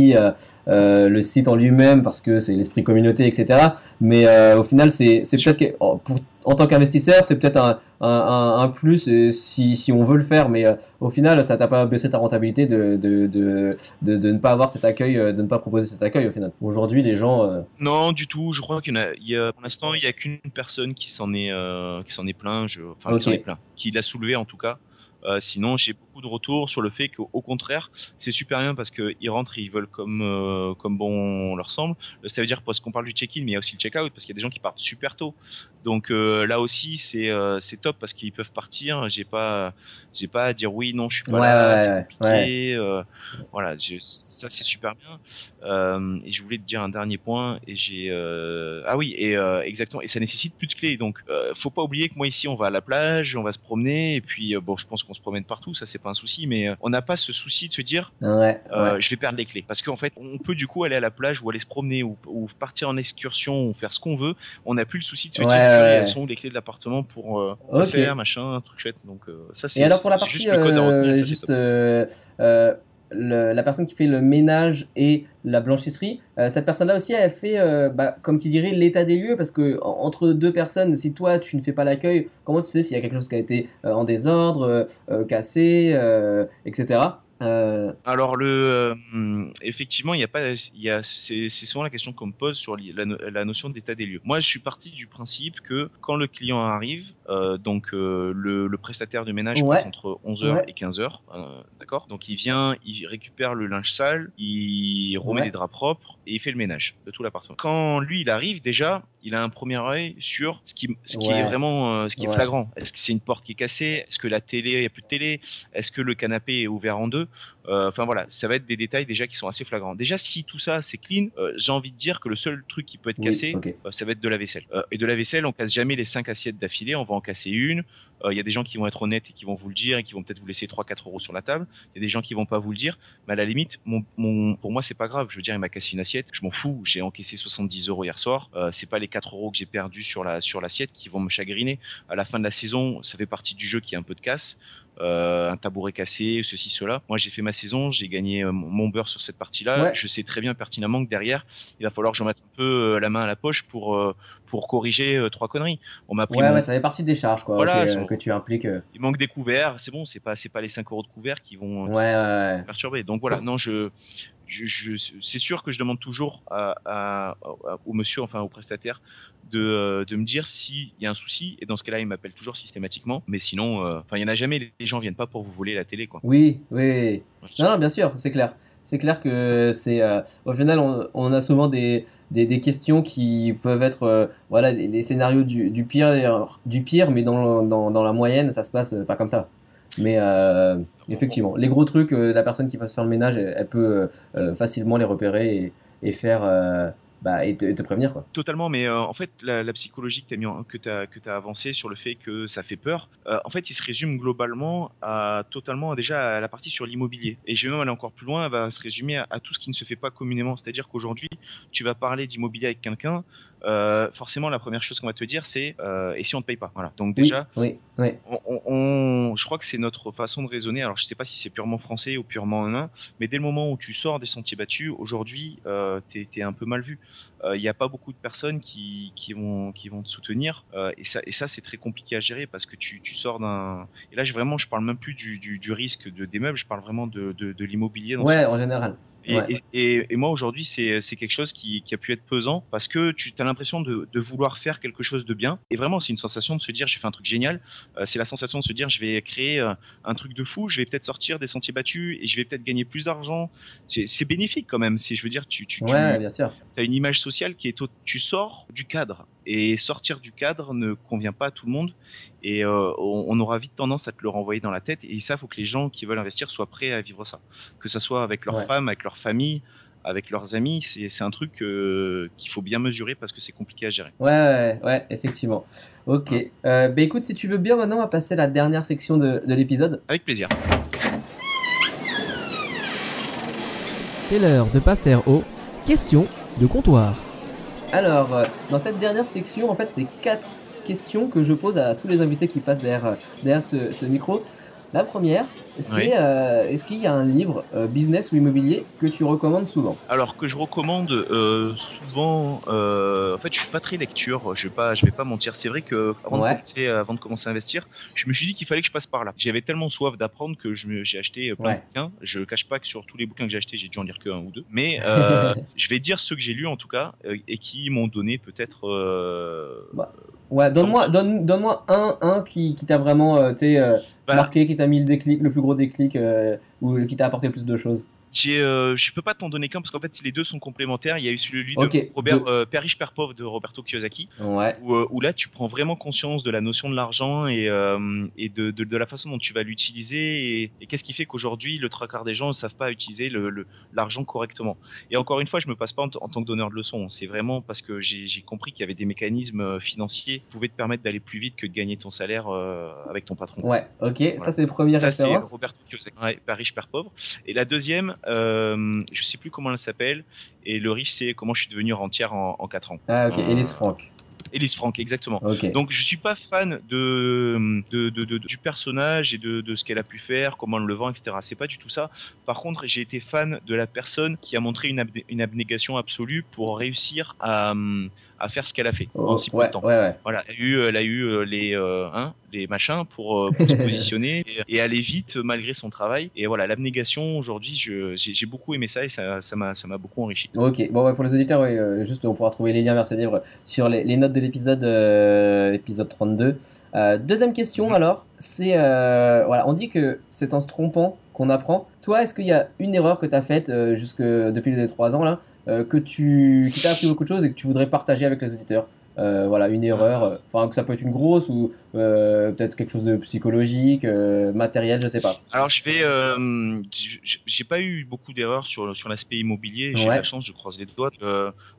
le site en lui-même parce que c'est l'esprit communauté, etc. Mais au final, c'est peut-être oh, en tant qu'investisseur, c'est peut-être un, un, un, plus si, si, on veut le faire, mais au final, ça t'a pas baissé ta rentabilité de, de, de, de, ne pas avoir cet accueil, de ne pas proposer cet accueil au final. Aujourd'hui, les gens. Non, du tout. Je crois qu'il y, a, pour l'instant, il n'y a qu'une personne qui s'en est, qui s'en est plein, je, enfin, qui s'en est plein, qui l'a soulevé en tout cas. Euh, sinon, j'ai beaucoup de retours sur le fait qu'au contraire, c'est super bien parce qu'ils rentrent, ils veulent comme euh, comme bon leur semble. Euh, ça veut dire parce qu'on parle du check-in, mais il y a aussi le check-out parce qu'il y a des gens qui partent super tôt. Donc là aussi, c'est c'est top parce qu'ils peuvent partir. J'ai pas j'ai pas à dire oui, non, je suis pas là, c'est compliqué. voilà, ça c'est super bien. et je voulais te dire un dernier point et j'ai ah oui et exactement et ça nécessite plus de clés. Donc faut pas oublier que moi ici on va à la plage, on va se promener et puis bon, je pense qu'on se promène partout, ça c'est pas un souci, mais euh, on n'a pas ce souci de se dire ouais, euh, je vais perdre les clés. Parce qu'en fait, on peut du coup aller à la plage ou aller se promener ou, partir en excursion ou faire ce qu'on veut. On n'a plus le souci de se dire elles sont les clés de l'appartement pour euh, faire machin, truc chouette. Donc ça c'est. Et alors pour la partie juste, juste la personne qui fait le ménage et la blanchisserie, euh, cette personne-là aussi, elle fait, euh, bah, comme tu dirais, l'état des lieux, parce que entre deux personnes, si toi tu ne fais pas l'accueil, comment tu sais s'il y a quelque chose qui a été euh, en désordre, cassé, etc. Euh... Alors le, euh, effectivement, il y a pas, il y a, c'est, souvent la question qu'on me pose sur la, la notion d'état des lieux. Moi, je suis parti du principe que quand le client arrive, euh, donc euh, le, le, prestataire de ménage passe entre 11h et 15h, d'accord? Donc il vient, il récupère le linge sale, il remet les draps propres et il fait le ménage de tout l'appartement. Quand lui, il arrive déjà, il a un premier œil sur ce qui, ce qui est vraiment, ce qui est flagrant. Est-ce que c'est une porte qui est cassée? Est-ce que la télé, il y a plus de télé? Est-ce que le canapé est ouvert en deux? Euh, enfin voilà, ça va être des détails déjà qui sont assez flagrants. Déjà, si tout ça c'est clean, euh, j'ai envie de dire que le seul truc qui peut être cassé, euh, ça va être de la vaisselle. et de la vaisselle, on casse jamais les 5 assiettes d'affilée, on va en casser une. Il y a des gens qui vont être honnêtes et qui vont vous le dire et qui vont peut-être vous laisser 3-4 euros sur la table. Il y a des gens qui vont pas vous le dire, mais à la limite, mon, mon, pour moi c'est pas grave. Je veux dire, il m'a cassé une assiette, je m'en fous. J'ai encaissé 70 euros hier soir. c'est pas les 4 euros que j'ai perdu sur la sur l'assiette qui vont me chagriner. À la fin de la saison, ça fait partie du jeu qui a un peu de casse. Euh, un tabouret cassé, ceci, cela. Moi, j'ai fait ma saison, j'ai gagné euh, mon beurre sur cette partie-là. Je sais très bien pertinemment que derrière, il va falloir que je mette un peu euh, la main à la poche pour pour corriger trois conneries. On m'a pris. Ouais, ouais, ça fait partie des charges, quoi. que tu impliques. Il manque des couverts, c'est bon, c'est pas c'est pas les 5 euros de couverts qui vont ouais, perturber. Donc voilà, non, je je, c'est sûr que je demande toujours à, au monsieur, enfin au prestataire, de, euh, de me dire s'il y a un souci. Et dans ce cas-là, il m'appelle toujours systématiquement. Mais sinon, euh, enfin, il y en a jamais. Les gens viennent pas pour vous voler la télé, quoi. Oui, oui. Non, non, bien sûr, c'est clair. C'est clair que c'est. Euh, au final, on, a souvent des, des, questions qui peuvent être, voilà, les, scénarios du, du, pire, du pire, mais dans, dans, dans la moyenne, ça se passe pas comme ça. Mais euh, effectivement, les gros trucs, euh, la personne qui va se faire le ménage, elle, peut euh, facilement les repérer et, et faire bah, et, te, prévenir quoi. Totalement, mais euh, en fait la, psychologie que tu as, as, que as avancé sur le fait que ça fait peur, euh, en fait il se résume globalement à totalement déjà à la partie sur l'immobilier. Et je vais même aller encore plus loin, elle va se résumer à, tout ce qui ne se fait pas communément. C'est-à-dire qu'aujourd'hui tu vas parler d'immobilier avec quelqu'un, euh, forcément la première chose qu'on va te dire c'est euh, et si on te paye pas voilà donc déjà oui, oui, On, on, je crois que c'est notre façon de raisonner alors je sais pas si c'est purement français ou purement humain mais dès le moment où tu sors des sentiers battus aujourd'hui euh, t'es es un peu mal vu il euh, n'y a pas beaucoup de personnes qui, qui, vont, qui vont te soutenir. Et ça, et ça c'est très compliqué à gérer parce que tu, tu sors d'un. Et là, je, vraiment, je parle même plus du, du, du risque de, des meubles, je parle vraiment de, de, de l'immobilier. Ouais, en général. Et, et, et, moi aujourd'hui c'est quelque chose qui, qui, a pu être pesant parce que tu as l'impression de, de, vouloir faire quelque chose de bien. Et vraiment c'est une sensation de se dire je fais un truc génial. Euh, c'est la sensation de se dire je vais créer un truc de fou. Je vais peut-être sortir des sentiers battus et je vais peut-être gagner plus d'argent. C'est bénéfique quand même. C'est je veux dire tu tu, ouais, bien sûr. as une image sociale qui est tu sors du cadre et sortir du cadre ne convient pas à tout le monde. Et euh, on, aura vite tendance à te le renvoyer dans la tête. Et ça faut que les gens qui veulent investir soient prêts à vivre ça. Que ça soit avec leur femme avec leur famille avec leurs amis c'est un truc euh, qu'il faut bien mesurer parce que c'est compliqué à gérer. Ouais ouais, effectivement. Ok. Euh, bah écoute si tu veux bien maintenant on va passer à la dernière section de, de l'épisode. Avec plaisir. C'est l'heure de passer aux questions de comptoir alors, euh, dans cette dernière section, en fait, c'est quatre questions que je pose à tous les invités qui passent derrière, euh, derrière ce, micro. La première, c'est euh, est-ce qu'il y a un livre euh, business ou immobilier que tu recommandes souvent Alors que je recommande euh, souvent, en fait, je suis pas très lecture. Je vais pas, je vais pas mentir. C'est vrai que avant, de commencer, avant de commencer à investir, je me suis dit qu'il fallait que je passe par là. J'avais tellement soif d'apprendre que j'ai acheté plein de bouquins. Je cache pas que sur tous les bouquins que j'ai achetés, j'ai dû en lire que un ou deux. Mais je vais dire ceux que j'ai lus en tout cas et qui m'ont donné peut-être. Bah, ouais, donne-moi, donne, donne-moi un, un qui, qui t'a vraiment, bah, marqué, qui t'a mis le déclic, le plus gros déclic, euh, ou qui t'a apporté plus de choses euh, je peux pas t'en donner qu'un parce qu'en fait les deux sont complémentaires. Il y a eu celui de Robert euh, Père riche Père pauvre de Roberto Kiyosaki, ouais. où, où, là tu prends vraiment conscience de la notion de l'argent et, et de, de, de, la façon dont tu vas l'utiliser et, et qu'est-ce qui fait qu'aujourd'hui le trois quarts des gens ne savent pas utiliser l'argent le, correctement. Et encore une fois, je me passe pas en, tant que donneur de leçons. C'est vraiment parce que j'ai compris qu'il y avait des mécanismes financiers qui pouvaient te permettre d'aller plus vite que de gagner ton salaire avec ton patron. Ouais, ok, ça c'est le premier ça, c'est Roberto Kiyosaki, ouais, Père riche Père pauvre. Et la deuxième, euh, je sais plus comment elle s'appelle. Et le riche, c'est comment je suis devenu rentière en, en 4 ans. Ah, ok. Elise Franck. Elise Frank, exactement. Donc je suis pas fan de, de, de, du personnage et de, de ce qu'elle a pu faire, comment elle le vend, etc. C'est pas du tout ça. Par contre, j'ai été fan de la personne qui a montré une, une abnégation absolue pour réussir à, à faire ce qu'elle a fait oh, en si peu de temps. Voilà, elle a eu, elle a eu euh, les, euh, hein, les machins pour, euh, pour se positionner et, aller vite malgré son travail. Et voilà, l'abnégation aujourd'hui, j'ai beaucoup aimé ça et ça m'a ça m'a beaucoup enrichi. Ok, bon pour les auditeurs, juste on pourra trouver les liens vers ces livres sur les, les notes de l'épisode épisode 32. deuxième question mhm. alors, c'est voilà, on dit que c'est en se trompant qu'on apprend. Toi, est-ce qu'il y a une erreur que tu as faite jusque depuis les 3 ans là que tu, qui appris beaucoup de choses et que tu voudrais partager avec les éditeurs euh, voilà, une erreur, euh, enfin que ça peut être une grosse ou euh, peut-être quelque chose de psychologique, euh, matériel, je sais pas. Alors je vais, j'ai pas eu beaucoup d'erreurs sur sur l'aspect immobilier. J'ai la chance, je croise les doigts,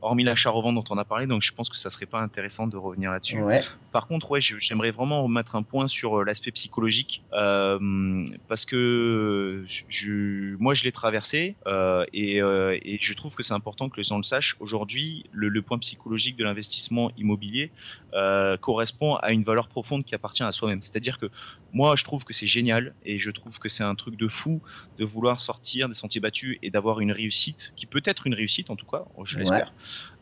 hormis l'achat-revente dont on a parlé, donc je pense que ça serait pas intéressant de revenir là-dessus. Ouais. Par contre, ouais, j'aimerais vraiment remettre un point sur l'aspect psychologique parce que je, moi je l'ai traversé et, et je trouve que c'est important que les gens le sachent. Aujourd'hui, le, le point psychologique de l'investissement immobilier correspond à une valeur profonde qui appartient à soi-même. C'est-à-dire que moi, je trouve que c'est génial et je trouve que c'est un truc de fou de vouloir sortir des sentiers battus et d'avoir une réussite qui peut être une réussite en tout cas, je l'espère.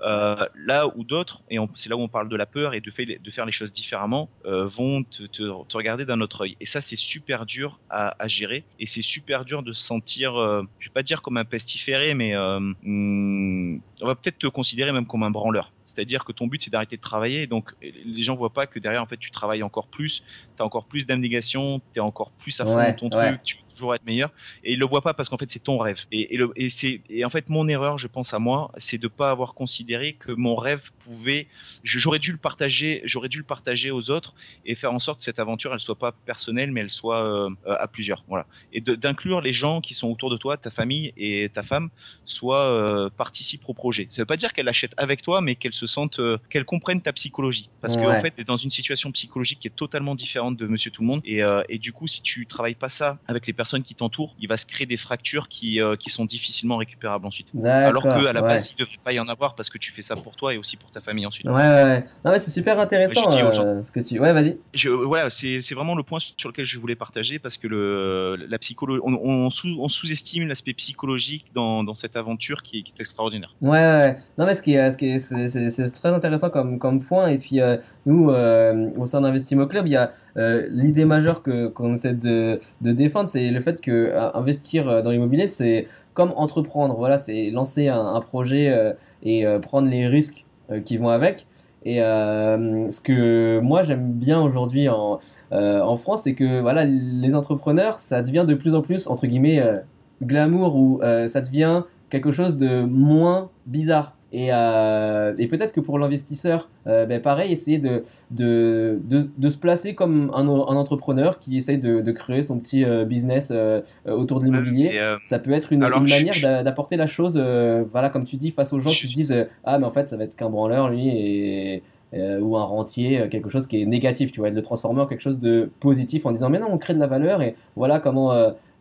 Euh, là où d'autres, et c'est là où on parle de la peur et de, fait, de faire les choses différemment, euh, vont te, te, regarder d'un autre œil. Et ça, c'est super dur à, à, gérer et c'est super dur de se sentir, euh, je vais pas dire comme un pestiféré, mais euh, hmm, on va peut-être te considérer même comme un branleur. C'est-à-dire que ton but c'est d'arrêter de travailler, donc les gens voient pas que derrière en fait tu travailles encore plus, tu as encore plus d'abnégation, tu es encore plus à fond dans ton truc, tu toujours être meilleur, et ils le voient pas parce qu'en fait c'est ton rêve. Et, et, le, et c'est et en fait mon erreur, je pense à moi, c'est de pas avoir considéré que mon rêve pouvait, j'aurais dû le partager, j'aurais dû le partager aux autres et faire en sorte que cette aventure elle soit pas personnelle mais elle soit euh, à plusieurs, voilà. Et d'inclure les gens qui sont autour de toi, ta famille et ta femme, soit euh, participent au projet. Ça veut pas dire qu'elle achète avec toi, mais qu'elle se sente, euh, qu'elle comprenne ta psychologie, parce qu'en fait, tu es dans une situation psychologique qui est totalement différente de Monsieur Tout le Monde, et, euh, et du coup, si tu travailles pas ça avec les personnes qui t'entourent, il va se créer des fractures qui, euh, qui sont difficilement récupérables ensuite. Alors que à la base, il devrait pas y en avoir parce que tu fais ça pour toi et aussi pour ta famille ensuite. Ouais, ouais. C'est super intéressant. ce que tu... Ouais, vas-y. Voilà, c'est vraiment le point sur lequel je voulais partager parce que le, la psychologie, on, on sous-estime l'aspect psychologique dans, dans cette aventure qui, qui est extraordinaire. Ouais, ouais. Non, mais ce qui est, ce qui est, c'est très intéressant comme, comme point. Et puis, euh, nous, euh, au sein d'Investimo Club, il y a l'idée majeure qu'on essaie de, de défendre, c'est le fait que investir dans l'immobilier, c'est comme entreprendre. Voilà, c'est lancer un, projet et prendre les risques qui vont avec. Et ce que moi j'aime bien aujourd'hui en, en France, c'est que voilà, les entrepreneurs, ça devient de plus en plus entre guillemets glamour ou ça devient quelque chose de moins bizarre. Et, euh, et peut-être que pour l'investisseur, euh, ben pareil, essayer de, de, de, de, se placer comme un, un entrepreneur qui essaye de, de créer son petit euh, business autour de l'immobilier, ça peut être une, une manière d'apporter la chose, voilà, comme tu dis, face aux gens qui se disent Ah, mais en fait, ça va être qu'un branleur, lui, et, ou un rentier, quelque chose qui est négatif, tu vois, de le transformer en quelque chose de positif en disant Mais non, on crée de la valeur et voilà comment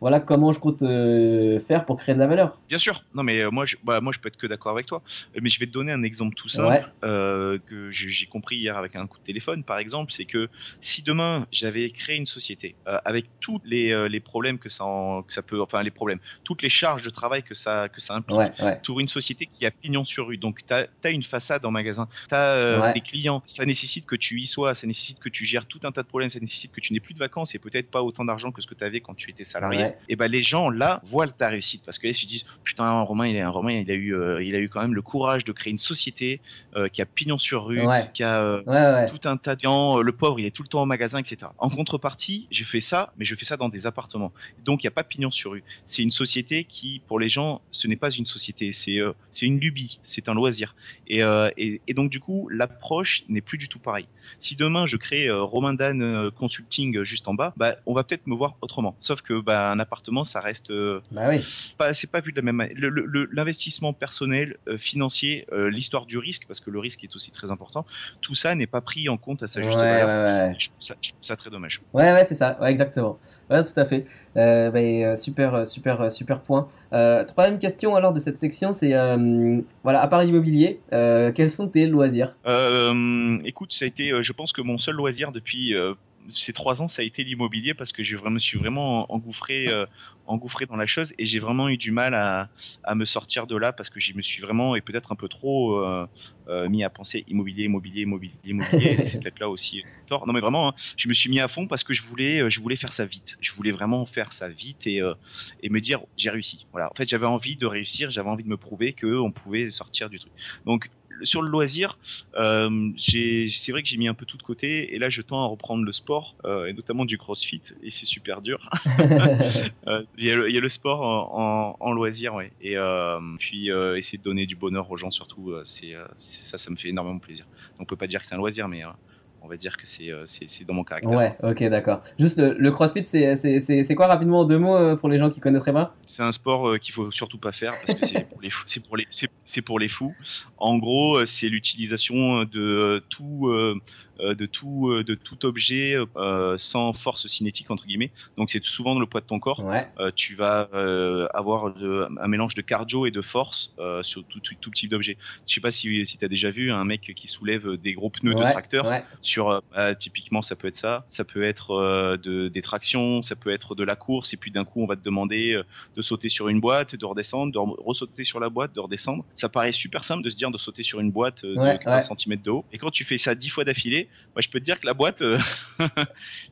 voilà comment je compte euh, faire pour créer de la valeur. Bien sûr. Non, mais euh, moi, je, bah, moi, je peux être que d'accord avec toi. Mais je vais te donner un exemple tout simple euh, que j'ai compris hier avec un coup de téléphone, par exemple, c'est que si demain j'avais créé une société avec tous les, les problèmes que ça, en- que ça peut, enfin les problèmes, toutes les charges de travail que ça, que ça implique. Ouais, ouais. pour une société qui a pignon sur rue. Donc, tu as, une façade en magasin, tu as des clients, ça nécessite que tu y sois, ça nécessite que tu gères tout un tas de problèmes, ça nécessite que tu n'aies plus de vacances et peut-être pas autant d'argent que ce que tu avais quand tu étais salarié. Ouais. Et ben les gens là voient ta réussite parce que là, ils se disent putain Romain il est un Romain il a eu euh, il a eu quand même le courage de créer une société euh, qui a pignon sur rue, Ouais. qui a euh, Ouais, tout un tas de gens, le pauvre il est tout le temps au magasin, etc. En contrepartie, j'ai fait ça, mais je fais ça dans des appartements. Donc il n'y a pas pignon sur rue. C'est une société qui, pour les gens, ce n'est pas une société, c'est c'est une lubie, c'est un loisir. Et, et, et donc du coup, l'approche n'est plus du tout pareille. Si demain je crée Romain Dan Consulting juste en bas, bah on va peut-être me voir autrement. Sauf que bah un appartement, ça reste euh, Bah oui. pas, c'est pas vu de la même manière. L'investissement personnel, euh, financier, euh, l'histoire du risque, parce que le risque est aussi très important, tout ça n'est pas pris en compte à sa Ouais, juste ouais, valeur. ouais. Je, trouve ça, je trouve ça très dommage. Ouais, ouais, c'est ça, ouais, exactement. Ouais, tout à fait. Euh, bah, euh, super, super, super point. Euh, troisième question alors de cette section, c'est euh, voilà, à part l'immobilier, quels sont tes loisirs? Écoute, ça a été, je pense que mon seul loisir depuis ces trois ans, ça a été l'immobilier parce que je me suis vraiment engouffré, euh, engouffré dans la chose et j'ai vraiment eu du mal à, me sortir de là parce que je me suis vraiment et peut-être un peu trop euh, euh, mis à penser immobilier, immobilier, immobilier, immobilier. c'est peut-être là aussi tort. Non mais vraiment, hein, je me suis mis à fond parce que je voulais, je voulais faire ça vite. Je voulais vraiment faire ça vite et, me dire j'ai réussi. Voilà. En fait, j'avais envie de réussir, j'avais envie de me prouver que on pouvait sortir du truc. Donc sur le loisir, euh, c'est vrai que j'ai mis un peu tout de côté et là je tends à reprendre le sport euh, et notamment du crossfit et c'est super dur. Euh, Il y, a le- sport en, loisir et puis essayer de donner du bonheur aux gens surtout ça me fait énormément plaisir. Donc, on peut pas dire que c'est un loisir mais on va dire que c'est euh, c'est dans mon caractère. Ouais, ok, d'accord. Juste le, le CrossFit, c'est- c'est c'est- c'est quoi rapidement en deux mots euh, pour les gens qui connaîtraient pas? C'est un sport euh, qu'il faut surtout pas faire parce que c'est pour les fous. C'est pour les, c'est, c'est pour les fous. En gros, euh, c'est l'utilisation de euh, tout, euh, euh, de tout, euh, de tout objet euh, sans force cinétique entre guillemets. Donc c'est souvent le poids de ton corps. Ouais, Euh, tu vas euh, avoir de- un mélange de cardio et de force euh, sur tout, tout, tout type d'objet. Je sais pas si, si tu as déjà vu un mec qui soulève des gros pneus de tracteur ouais. sur euh, bah, typiquement ça peut être ça ça peut être euh, de, des tractions ça peut être de la course et puis d'un coup on va te demander euh, de sauter sur une boîte de redescendre de re- ressauter sur la boîte de redescendre ça paraît super simple de se dire de sauter sur une boîte euh, Ouais, de 15 ouais. cm de haut et quand tu fais ça 10 fois d'affilée moi je peux te dire que la boîte euh,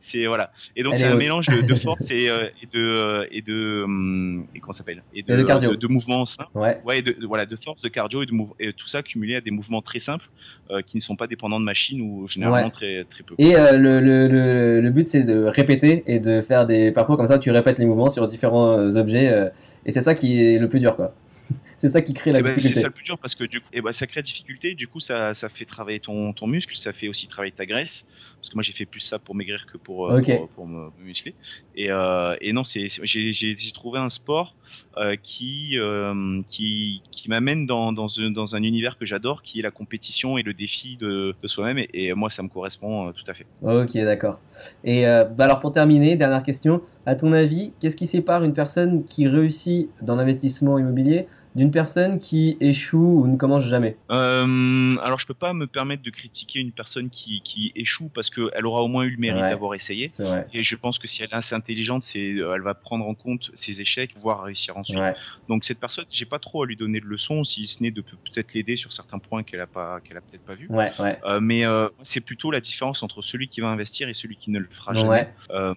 c'est voilà et donc c'est est un mélange de, de force et, euh, et de euh, et de hum, et comment ça s'appelle? Et de, Et de cardio. de, mouvements simples Ouais. Ouais, et de, voilà, de force, de cardio et, de et tout ça cumulé à des mouvements très simples euh, qui ne sont pas dépendants de machines ou généralement Ouais. très, très peu. Et euh, le, le, le, le but, c'est de répéter et de faire des parcours comme ça, tu répètes les mouvements sur différents euh, objets, euh, et c'est ça qui est le plus dur, quoi. C'est ça qui crée la C'est bah, c'est difficulté. ça le plus dur parce que du coup, eh ben, ça crée la difficulté. Du coup, ça, ça fait travailler ton, ton muscle, ça fait aussi travailler ta graisse. Parce que moi, j'ai fait plus ça pour maigrir que pour, euh, pour, pour me, muscler. Et, euh, et non, c'est, j'ai, trouvé un sport euh, qui, euh, qui, qui m'amène dans, dans, un, dans un univers que j'adore, qui est la compétition et le défi de, de soi-même. Et, et moi, ça me correspond tout à fait. Ok, d'accord. Et bah alors pour terminer, dernière question. À ton avis, qu'est-ce qui sépare une personne qui réussit dans l'investissement immobilier d'une personne qui échoue ou ne commence jamais Euh, alors, je peux pas me permettre de critiquer une personne qui, qui échoue parce qu'elle aura au moins eu le mérite Ouais. d'avoir essayé. Et je pense que si elle est assez intelligente, c'est, euh, elle va prendre en compte ses échecs, pouvoir réussir ensuite. Ouais. Donc cette personne, j'ai pas trop à lui donner de leçons, si ce n'est de peut- peut-être l'aider sur certains points qu'elle a pas, qu'elle a peut-être pas vu. Ouais. Euh, mais euh, c'est plutôt la différence entre celui qui va investir et celui qui ne le fera jamais.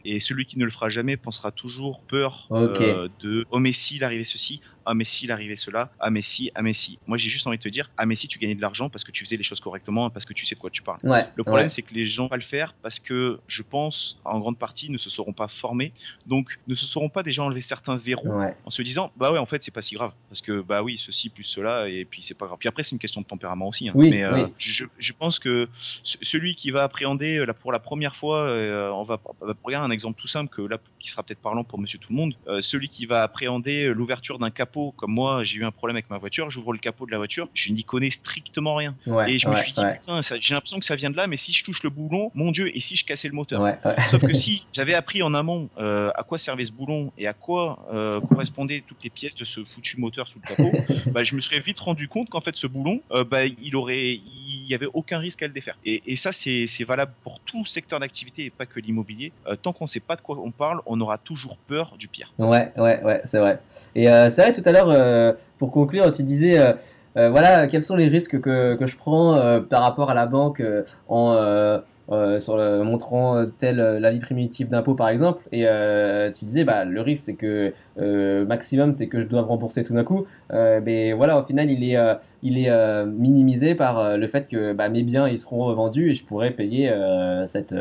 Et celui qui ne le fera jamais pensera toujours peur de oh mais s'il arrivait ceci, ah mais s'il arrivait cela, ah mais si, ah mais si. Moi j'ai juste envie de te dire ah mais si tu gagnais de l'argent parce que tu faisais les choses correctement, parce que tu sais de quoi tu parles. Ouais. Le problème, ouais. c'est que les gens vont pas le faire parce que je pense, en grande partie, ne se seront pas formés, donc ne se seront pas déjà enlever certains verrous Ouais. en se disant bah ouais en fait c'est pas si grave parce que bah oui ceci plus cela et puis c'est pas grave. Puis après c'est une question de tempérament aussi. hein. Oui, Mais euh, je, je pense que ce- celui qui va appréhender euh, là pour la première fois, euh, on va va regarder un exemple tout simple que là qui sera peut-être parlant pour Monsieur Tout le Monde, euh, celui qui va appréhender l'ouverture d'un capot capot, comme moi, j'ai eu un problème avec ma voiture, j'ouvre le capot de la voiture, je n'y connais strictement rien. Ouais, et je me suis dit, ouais. putain, j'ai l'impression que ça vient de là, mais si je touche le boulon, mon Dieu, et si je cassais le moteur? Sauf que si j'avais appris en amont euh, à quoi servait ce boulon et à quoi euh, correspondaient toutes les pièces de ce foutu moteur sous le capot, bah, je me serais vite rendu compte qu'en fait ce boulon, euh, bah, il aurait, il y avait aucun risque à le défaire. Et, et ça c'est valable pour tout secteur d'activité et pas que l'immobilier. Tant qu'on sait pas de quoi on parle, on aura toujours peur du pire. Ouais, ouais, ouais, c'est vrai. Et c'est vrai, tout à l'heure, euh, pour conclure, tu disais, euh, euh, voilà, quels sont les risques que, que je prends par rapport à la banque en montrant tel l'avis primitif d'impôt, par exemple. Et tu disais, bah, le risque, c'est que maximum, c'est que je dois rembourser tout d'un coup. Mais voilà, au final, il est, il est minimisé par le fait que bah, mes biens, ils seront revendus et je pourrais payer cette,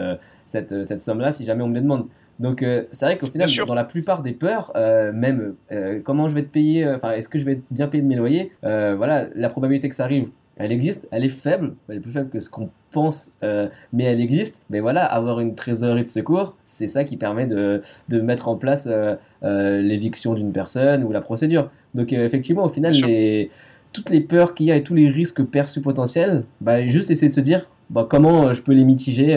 cette, cette somme-là si jamais on me les demande. Donc euh, c'est vrai qu'au final, dans la plupart des peurs, euh, même euh, comment je vais te payer, enfin est-ce que je vais être bien payé de mes loyers, voilà, la probabilité que ça arrive, elle existe, elle est faible, elle est plus faible que ce qu'on pense, mais elle existe. Mais voilà, avoir une trésorerie de secours, c'est ça qui permet de, de mettre en place l'éviction d'une personne ou la procédure. Donc effectivement, au final, les, toutes les peurs qu'il y a et tous les risques perçus potentiels, bah, juste essayer de se dire bah, comment je peux les mitiger,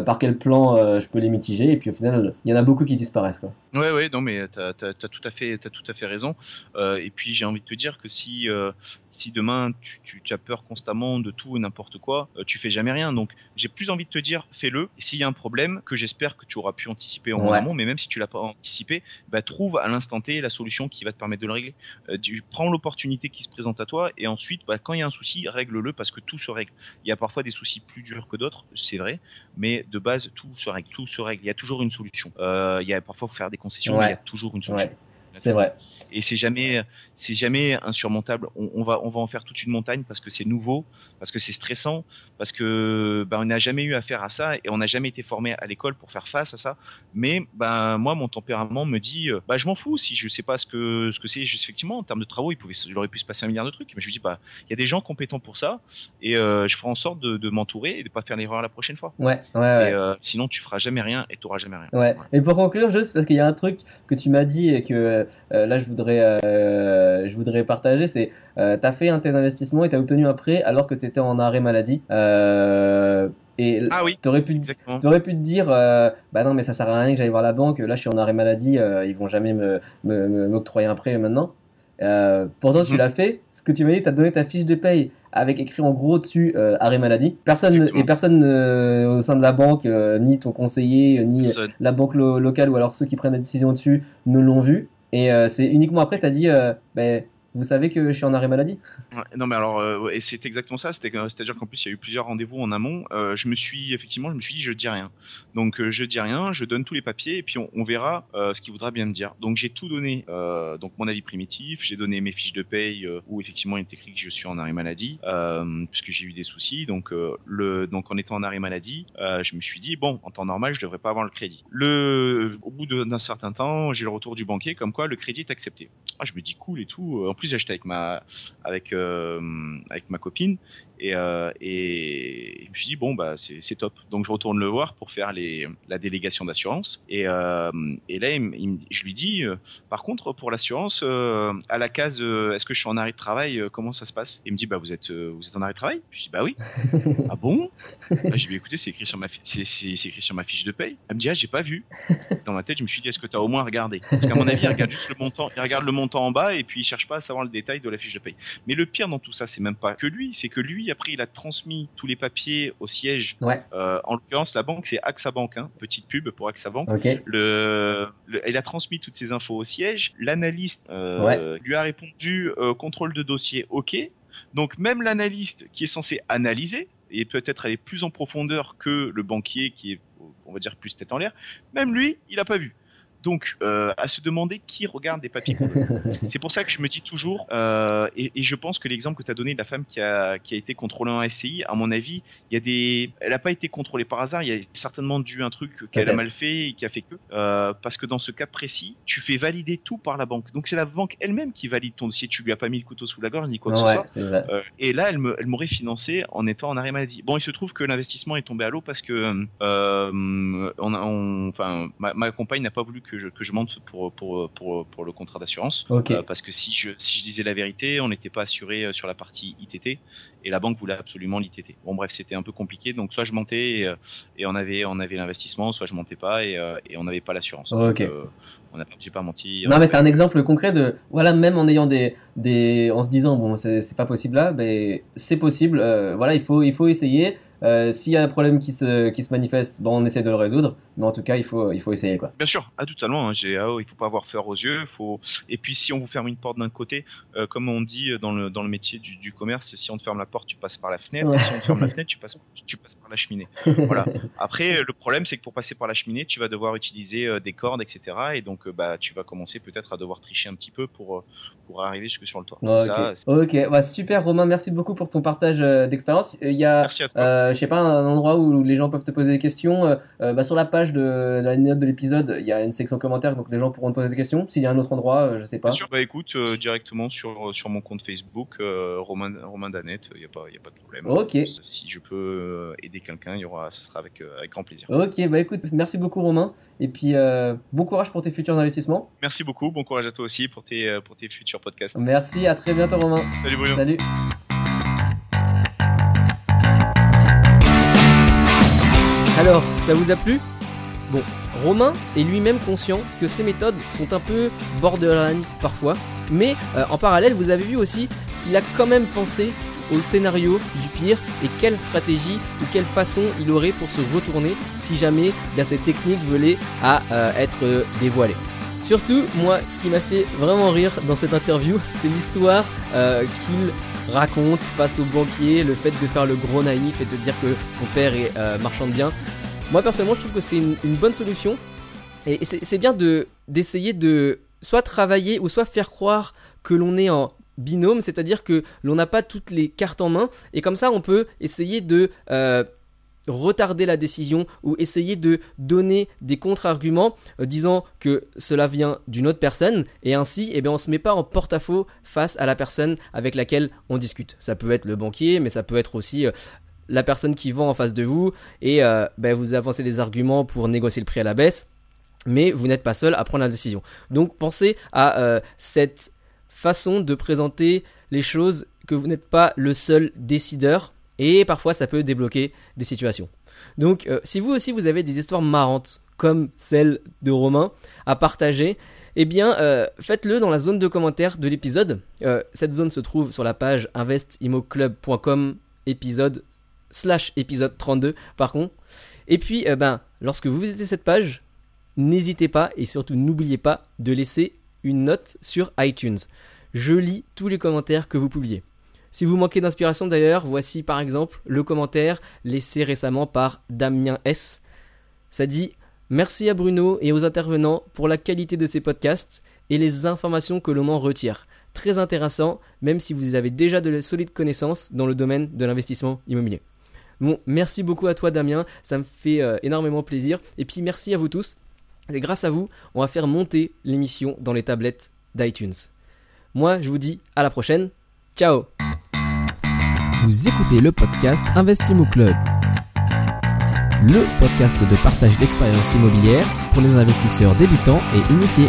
par quel plan euh, je peux les mitiger, et puis au final, il y en a beaucoup qui disparaissent. Quoi. Ouais, ouais, non, mais t'as as, tout à fait, t'as tout à fait raison. Euh, et puis j'ai envie de te dire que si euh, si demain tu, tu, tu as peur constamment de tout et n'importe quoi, euh, tu fais jamais rien. Donc j'ai plus envie de te dire fais-le. Et s'il y a un problème que j'espère que tu auras pu anticiper en Ouais. amont, mais même si tu l'as pas anticipé, bah trouve à l'instant T la solution qui va te permettre de le régler. Euh, tu prends l'opportunité qui se présente à toi et ensuite, bah, quand il y a un souci, règle-le parce que tout se règle. Il y a parfois des soucis plus durs que d'autres, c'est vrai, mais de base tout se règle, tout se règle. Il y a toujours une solution. Euh, il y a parfois faut faire des concessions, Ouais. mais il y a toujours une solution. Ouais, c'est vrai. Et c'est jamais, c'est jamais insurmontable. On, on va, on va en faire toute une montagne parce que c'est nouveau, parce que c'est stressant, parce que ben, on n'a jamais eu affaire à ça et on n'a jamais été formé à l'école pour faire face à ça. Mais ben moi, mon tempérament me dit, euh, bah je m'en fous si je sais pas ce que ce que c'est. Effectivement, en termes de travaux, il pouvait, il aurait pu se passer un milliard de trucs. Mais je lui dis, bah il y a des gens compétents pour ça et euh, je ferai en sorte de, de m'entourer et de pas faire l'erreur la prochaine fois. Ouais, ouais, ouais. Et, euh, sinon, tu feras jamais rien et tu auras jamais rien. Ouais. Et pour conclure, juste parce qu'il y a un truc que tu m'as dit et que euh, là je voudrais, euh, je voudrais partager, c'est euh, t'as fait un de tes investissements et t'as obtenu un prêt alors que t'étais en arrêt maladie. Euh, et Ah oui, t'aurais pu, exactement. t'aurais pu te dire, euh, bah non mais ça sert à rien que j'aille voir la banque. Là je suis en arrêt maladie, euh, ils vont jamais me m'octroyer un prêt maintenant. Euh, pourtant tu Mhm. l'as fait. Ce que tu m'as dit, t'as donné ta fiche de paye avec écrit en gros dessus euh, arrêt maladie. Personne Exactement. et personne euh, au sein de la banque, ni ton conseiller, ni Personne. la banque lo- locale ou alors ceux qui prennent la décision dessus ne l'ont vu. Et euh, c'est uniquement après tu as dit, ben, vous savez que je suis en arrêt maladie? Non mais alors euh, et c'est exactement ça c'est-à-dire qu'en plus il y a eu plusieurs rendez-vous en amont euh, je me suis effectivement je me suis dit je dis rien. Donc euh, je dis rien je donne tous les papiers et puis on, verra euh, ce qu'il voudra bien me dire. Donc j'ai tout donné donc mon avis primitif j'ai donné mes fiches de paye où effectivement il est écrit que je suis en arrêt maladie puisque j'ai eu des soucis. Donc en étant en arrêt maladie je me suis dit bon en temps normal je devrais pas avoir le crédit. Au bout d'un certain temps j'ai le retour du banquier comme quoi le crédit est accepté. Ah, je me dis cool et tout en plus j'ai acheté avec ma avec euh, avec ma copine et, euh, et je me suis dit bon bah c'est top. Donc je retourne le voir pour faire les la délégation d'assurance. Et euh, et là il il je lui dis euh, par contre pour l'assurance euh, à la case est-ce que je suis en arrêt de travail comment ça se passe? Il me dit bah vous êtes vous êtes en arrêt de travail? Je dis bah oui. Ah bon? Là, j'ai dit écoutez c'est écrit sur ma c'est écrit sur ma fiche de paye. Elle me dit ah j'ai pas vu. Dans ma tête je me suis dit est-ce que tu as au moins regardé? Parce qu'à mon avis il regarde juste le montant il regarde le montant en bas et puis il cherche pas à savoir le détail de la fiche de paye. Mais le pire dans tout ça, c'est même pas que lui, c'est que lui, après, il a transmis tous les papiers au siège. Ouais. Euh, en l'occurrence, la banque, c'est AXA Bank, hein, petite pub pour AXA Bank. Ok. Le, le- il a transmis toutes ces infos au siège. L'analyste euh, lui a répondu euh, contrôle de dossier, ok. Donc même l'analyste qui est censé analyser et peut-être aller plus en profondeur que le banquier qui est, on va dire, plus tête en l'air, même lui, il a pas vu. Donc, euh, à se demander qui regarde des papiers. C'est pour ça que je me dis toujours, euh, et, et je pense que l'exemple que tu as donné de la femme qui a, qui a été contrôlée en SCI, à mon avis, il y a des, elle n'a pas été contrôlée par hasard, il y a certainement dû un truc qu'elle a mal fait et qui a fait que, euh, parce que dans ce cas précis, tu fais valider tout par la banque. Donc c'est la banque elle-même qui valide ton dossier, tu lui as pas mis le couteau sous la gorge ni quoi que ce soit. et là, elle me- elle m'aurait financé en étant en arrêt maladie. Bon, il se trouve que l'investissement est tombé à l'eau parce que, on, a- on- enfin, ma, ma compagne n'a pas voulu que que je, que je monte pour, pour, pour, pour le contrat d'assurance. Euh, parce que si je, si je disais la vérité, on n'était pas assuré euh, sur la partie ITT et la banque voulait absolument l'ITT. Bon bref, c'était un peu compliqué. Donc soit je montais et, euh, et on avait on avait l'investissement, soit je montais pas et, et on n'avait pas l'assurance. Ok. Donc, euh, on a j'ai pas menti. Non mais c'est un exemple concret de voilà même en ayant des des en se disant bon c'est c'est pas possible là mais c'est possible euh, voilà il faut il faut essayer Euh, s'il y a un problème qui se qui se manifeste bon on essaie de le résoudre mais en tout cas il faut il faut essayer quoi Bien sûr, ah, totalement. Hein, j'ai, oh, il faut pas avoir peur aux yeux. Faut... Et puis si on vous ferme une porte d'un côté, euh, comme on dit dans le dans le métier du, du commerce, si on te ferme la porte, tu passes par la fenêtre. Ouais. Et si on te ferme la fenêtre, tu passes tu passes par la cheminée. Voilà. Après, euh, le problème, c'est que pour passer par la cheminée, tu vas devoir utiliser euh, des cordes, etc. Et donc, euh, bah, tu vas commencer peut-être à devoir tricher un petit peu pour euh, pour arriver jusque sur le toit. Ça, ok bah, super Romain merci beaucoup pour ton partage euh, d'expérience il y a. Euh, je sais pas, un endroit où les gens peuvent te poser des questions. Euh, euh, bah, sur la page de, de la note de l'épisode, il y a une section commentaires, donc les gens pourront te poser des questions. S'il y a un autre endroit, euh, je sais pas. Bien sûr, bah écoute, euh, directement sur, sur mon compte Facebook, euh, Romain, Romain Danette, il n'y a, pas- y a pas de problème. Ok. Si je peux euh, aider quelqu'un, il y aura, ça sera avec, euh, avec grand plaisir. Ok, bah écoute, merci beaucoup Romain. Et puis, euh, bon courage pour tes futurs investissements. Merci beaucoup, bon courage à toi aussi pour tes, euh, pour tes futurs podcasts. Merci, à très bientôt Romain. Salut Bruno. Salut. Alors, ça vous a plu? Bon, Romain est lui-même conscient que ces méthodes sont un peu borderline parfois, mais euh, en parallèle, vous avez vu aussi qu'il a quand même pensé au scénario du pire et quelle stratégie ou quelle façon il aurait pour se retourner si jamais bien, cette technique venait à euh, être euh, dévoilée. Surtout, moi, ce qui m'a fait vraiment rire dans cette interview, c'est l'histoire qu'il raconte face au banquier, le fait de faire le gros naïf et de dire que son père est marchand de biens. Moi, personnellement, je trouve que c'est une, bonne solution. Et c'est bien de d'essayer de soit travailler ou soit faire croire que l'on est en binôme, c'est-à-dire que l'on n'a pas toutes les cartes en main. Et comme ça, on peut essayer de euh, retarder la décision ou essayer de donner des contre-arguments euh, disant que cela vient d'une autre personne et ainsi eh bien, on se met pas en porte-à-faux face à la personne avec laquelle on discute. Ça peut être le banquier mais ça peut être aussi euh, la personne qui vend en face de vous et euh, ben, vous avancez des arguments pour négocier le prix à la baisse mais vous n'êtes pas seul à prendre la décision. Donc pensez à euh, cette façon de présenter les choses que vous n'êtes pas le seul décideur et parfois ça peut débloquer des situations. Donc euh, si vous aussi vous avez des histoires marrantes comme celle de Romain à partager, eh bien faites-le dans la zone de commentaires de l'épisode. Cette zone se trouve sur la page investimoclub.com épisode slash épisode 32 par contre. Et puis euh, ben lorsque vous visitez cette page, n'hésitez pas et surtout n'oubliez pas de laisser une note sur iTunes. Je lis tous les commentaires que vous publiez. Si vous manquez d'inspiration d'ailleurs, voici par exemple le commentaire laissé récemment par Damien S. Ça dit Merci à Bruno et aux intervenants pour la qualité de ces podcasts et les informations que l'on en retire. Très intéressant, même si vous avez déjà de solides connaissances dans le domaine de l'investissement immobilier. Bon, merci beaucoup à toi Damien, ça me fait euh, énormément plaisir. Et puis merci à vous tous. Et grâce à vous, on va faire monter l'émission dans les tablettes d'iTunes. Moi, je vous dis à la prochaine. Ciao Vous écoutez le podcast Investimo Club. Le podcast de partage d'expériences immobilières pour les investisseurs débutants et initiés.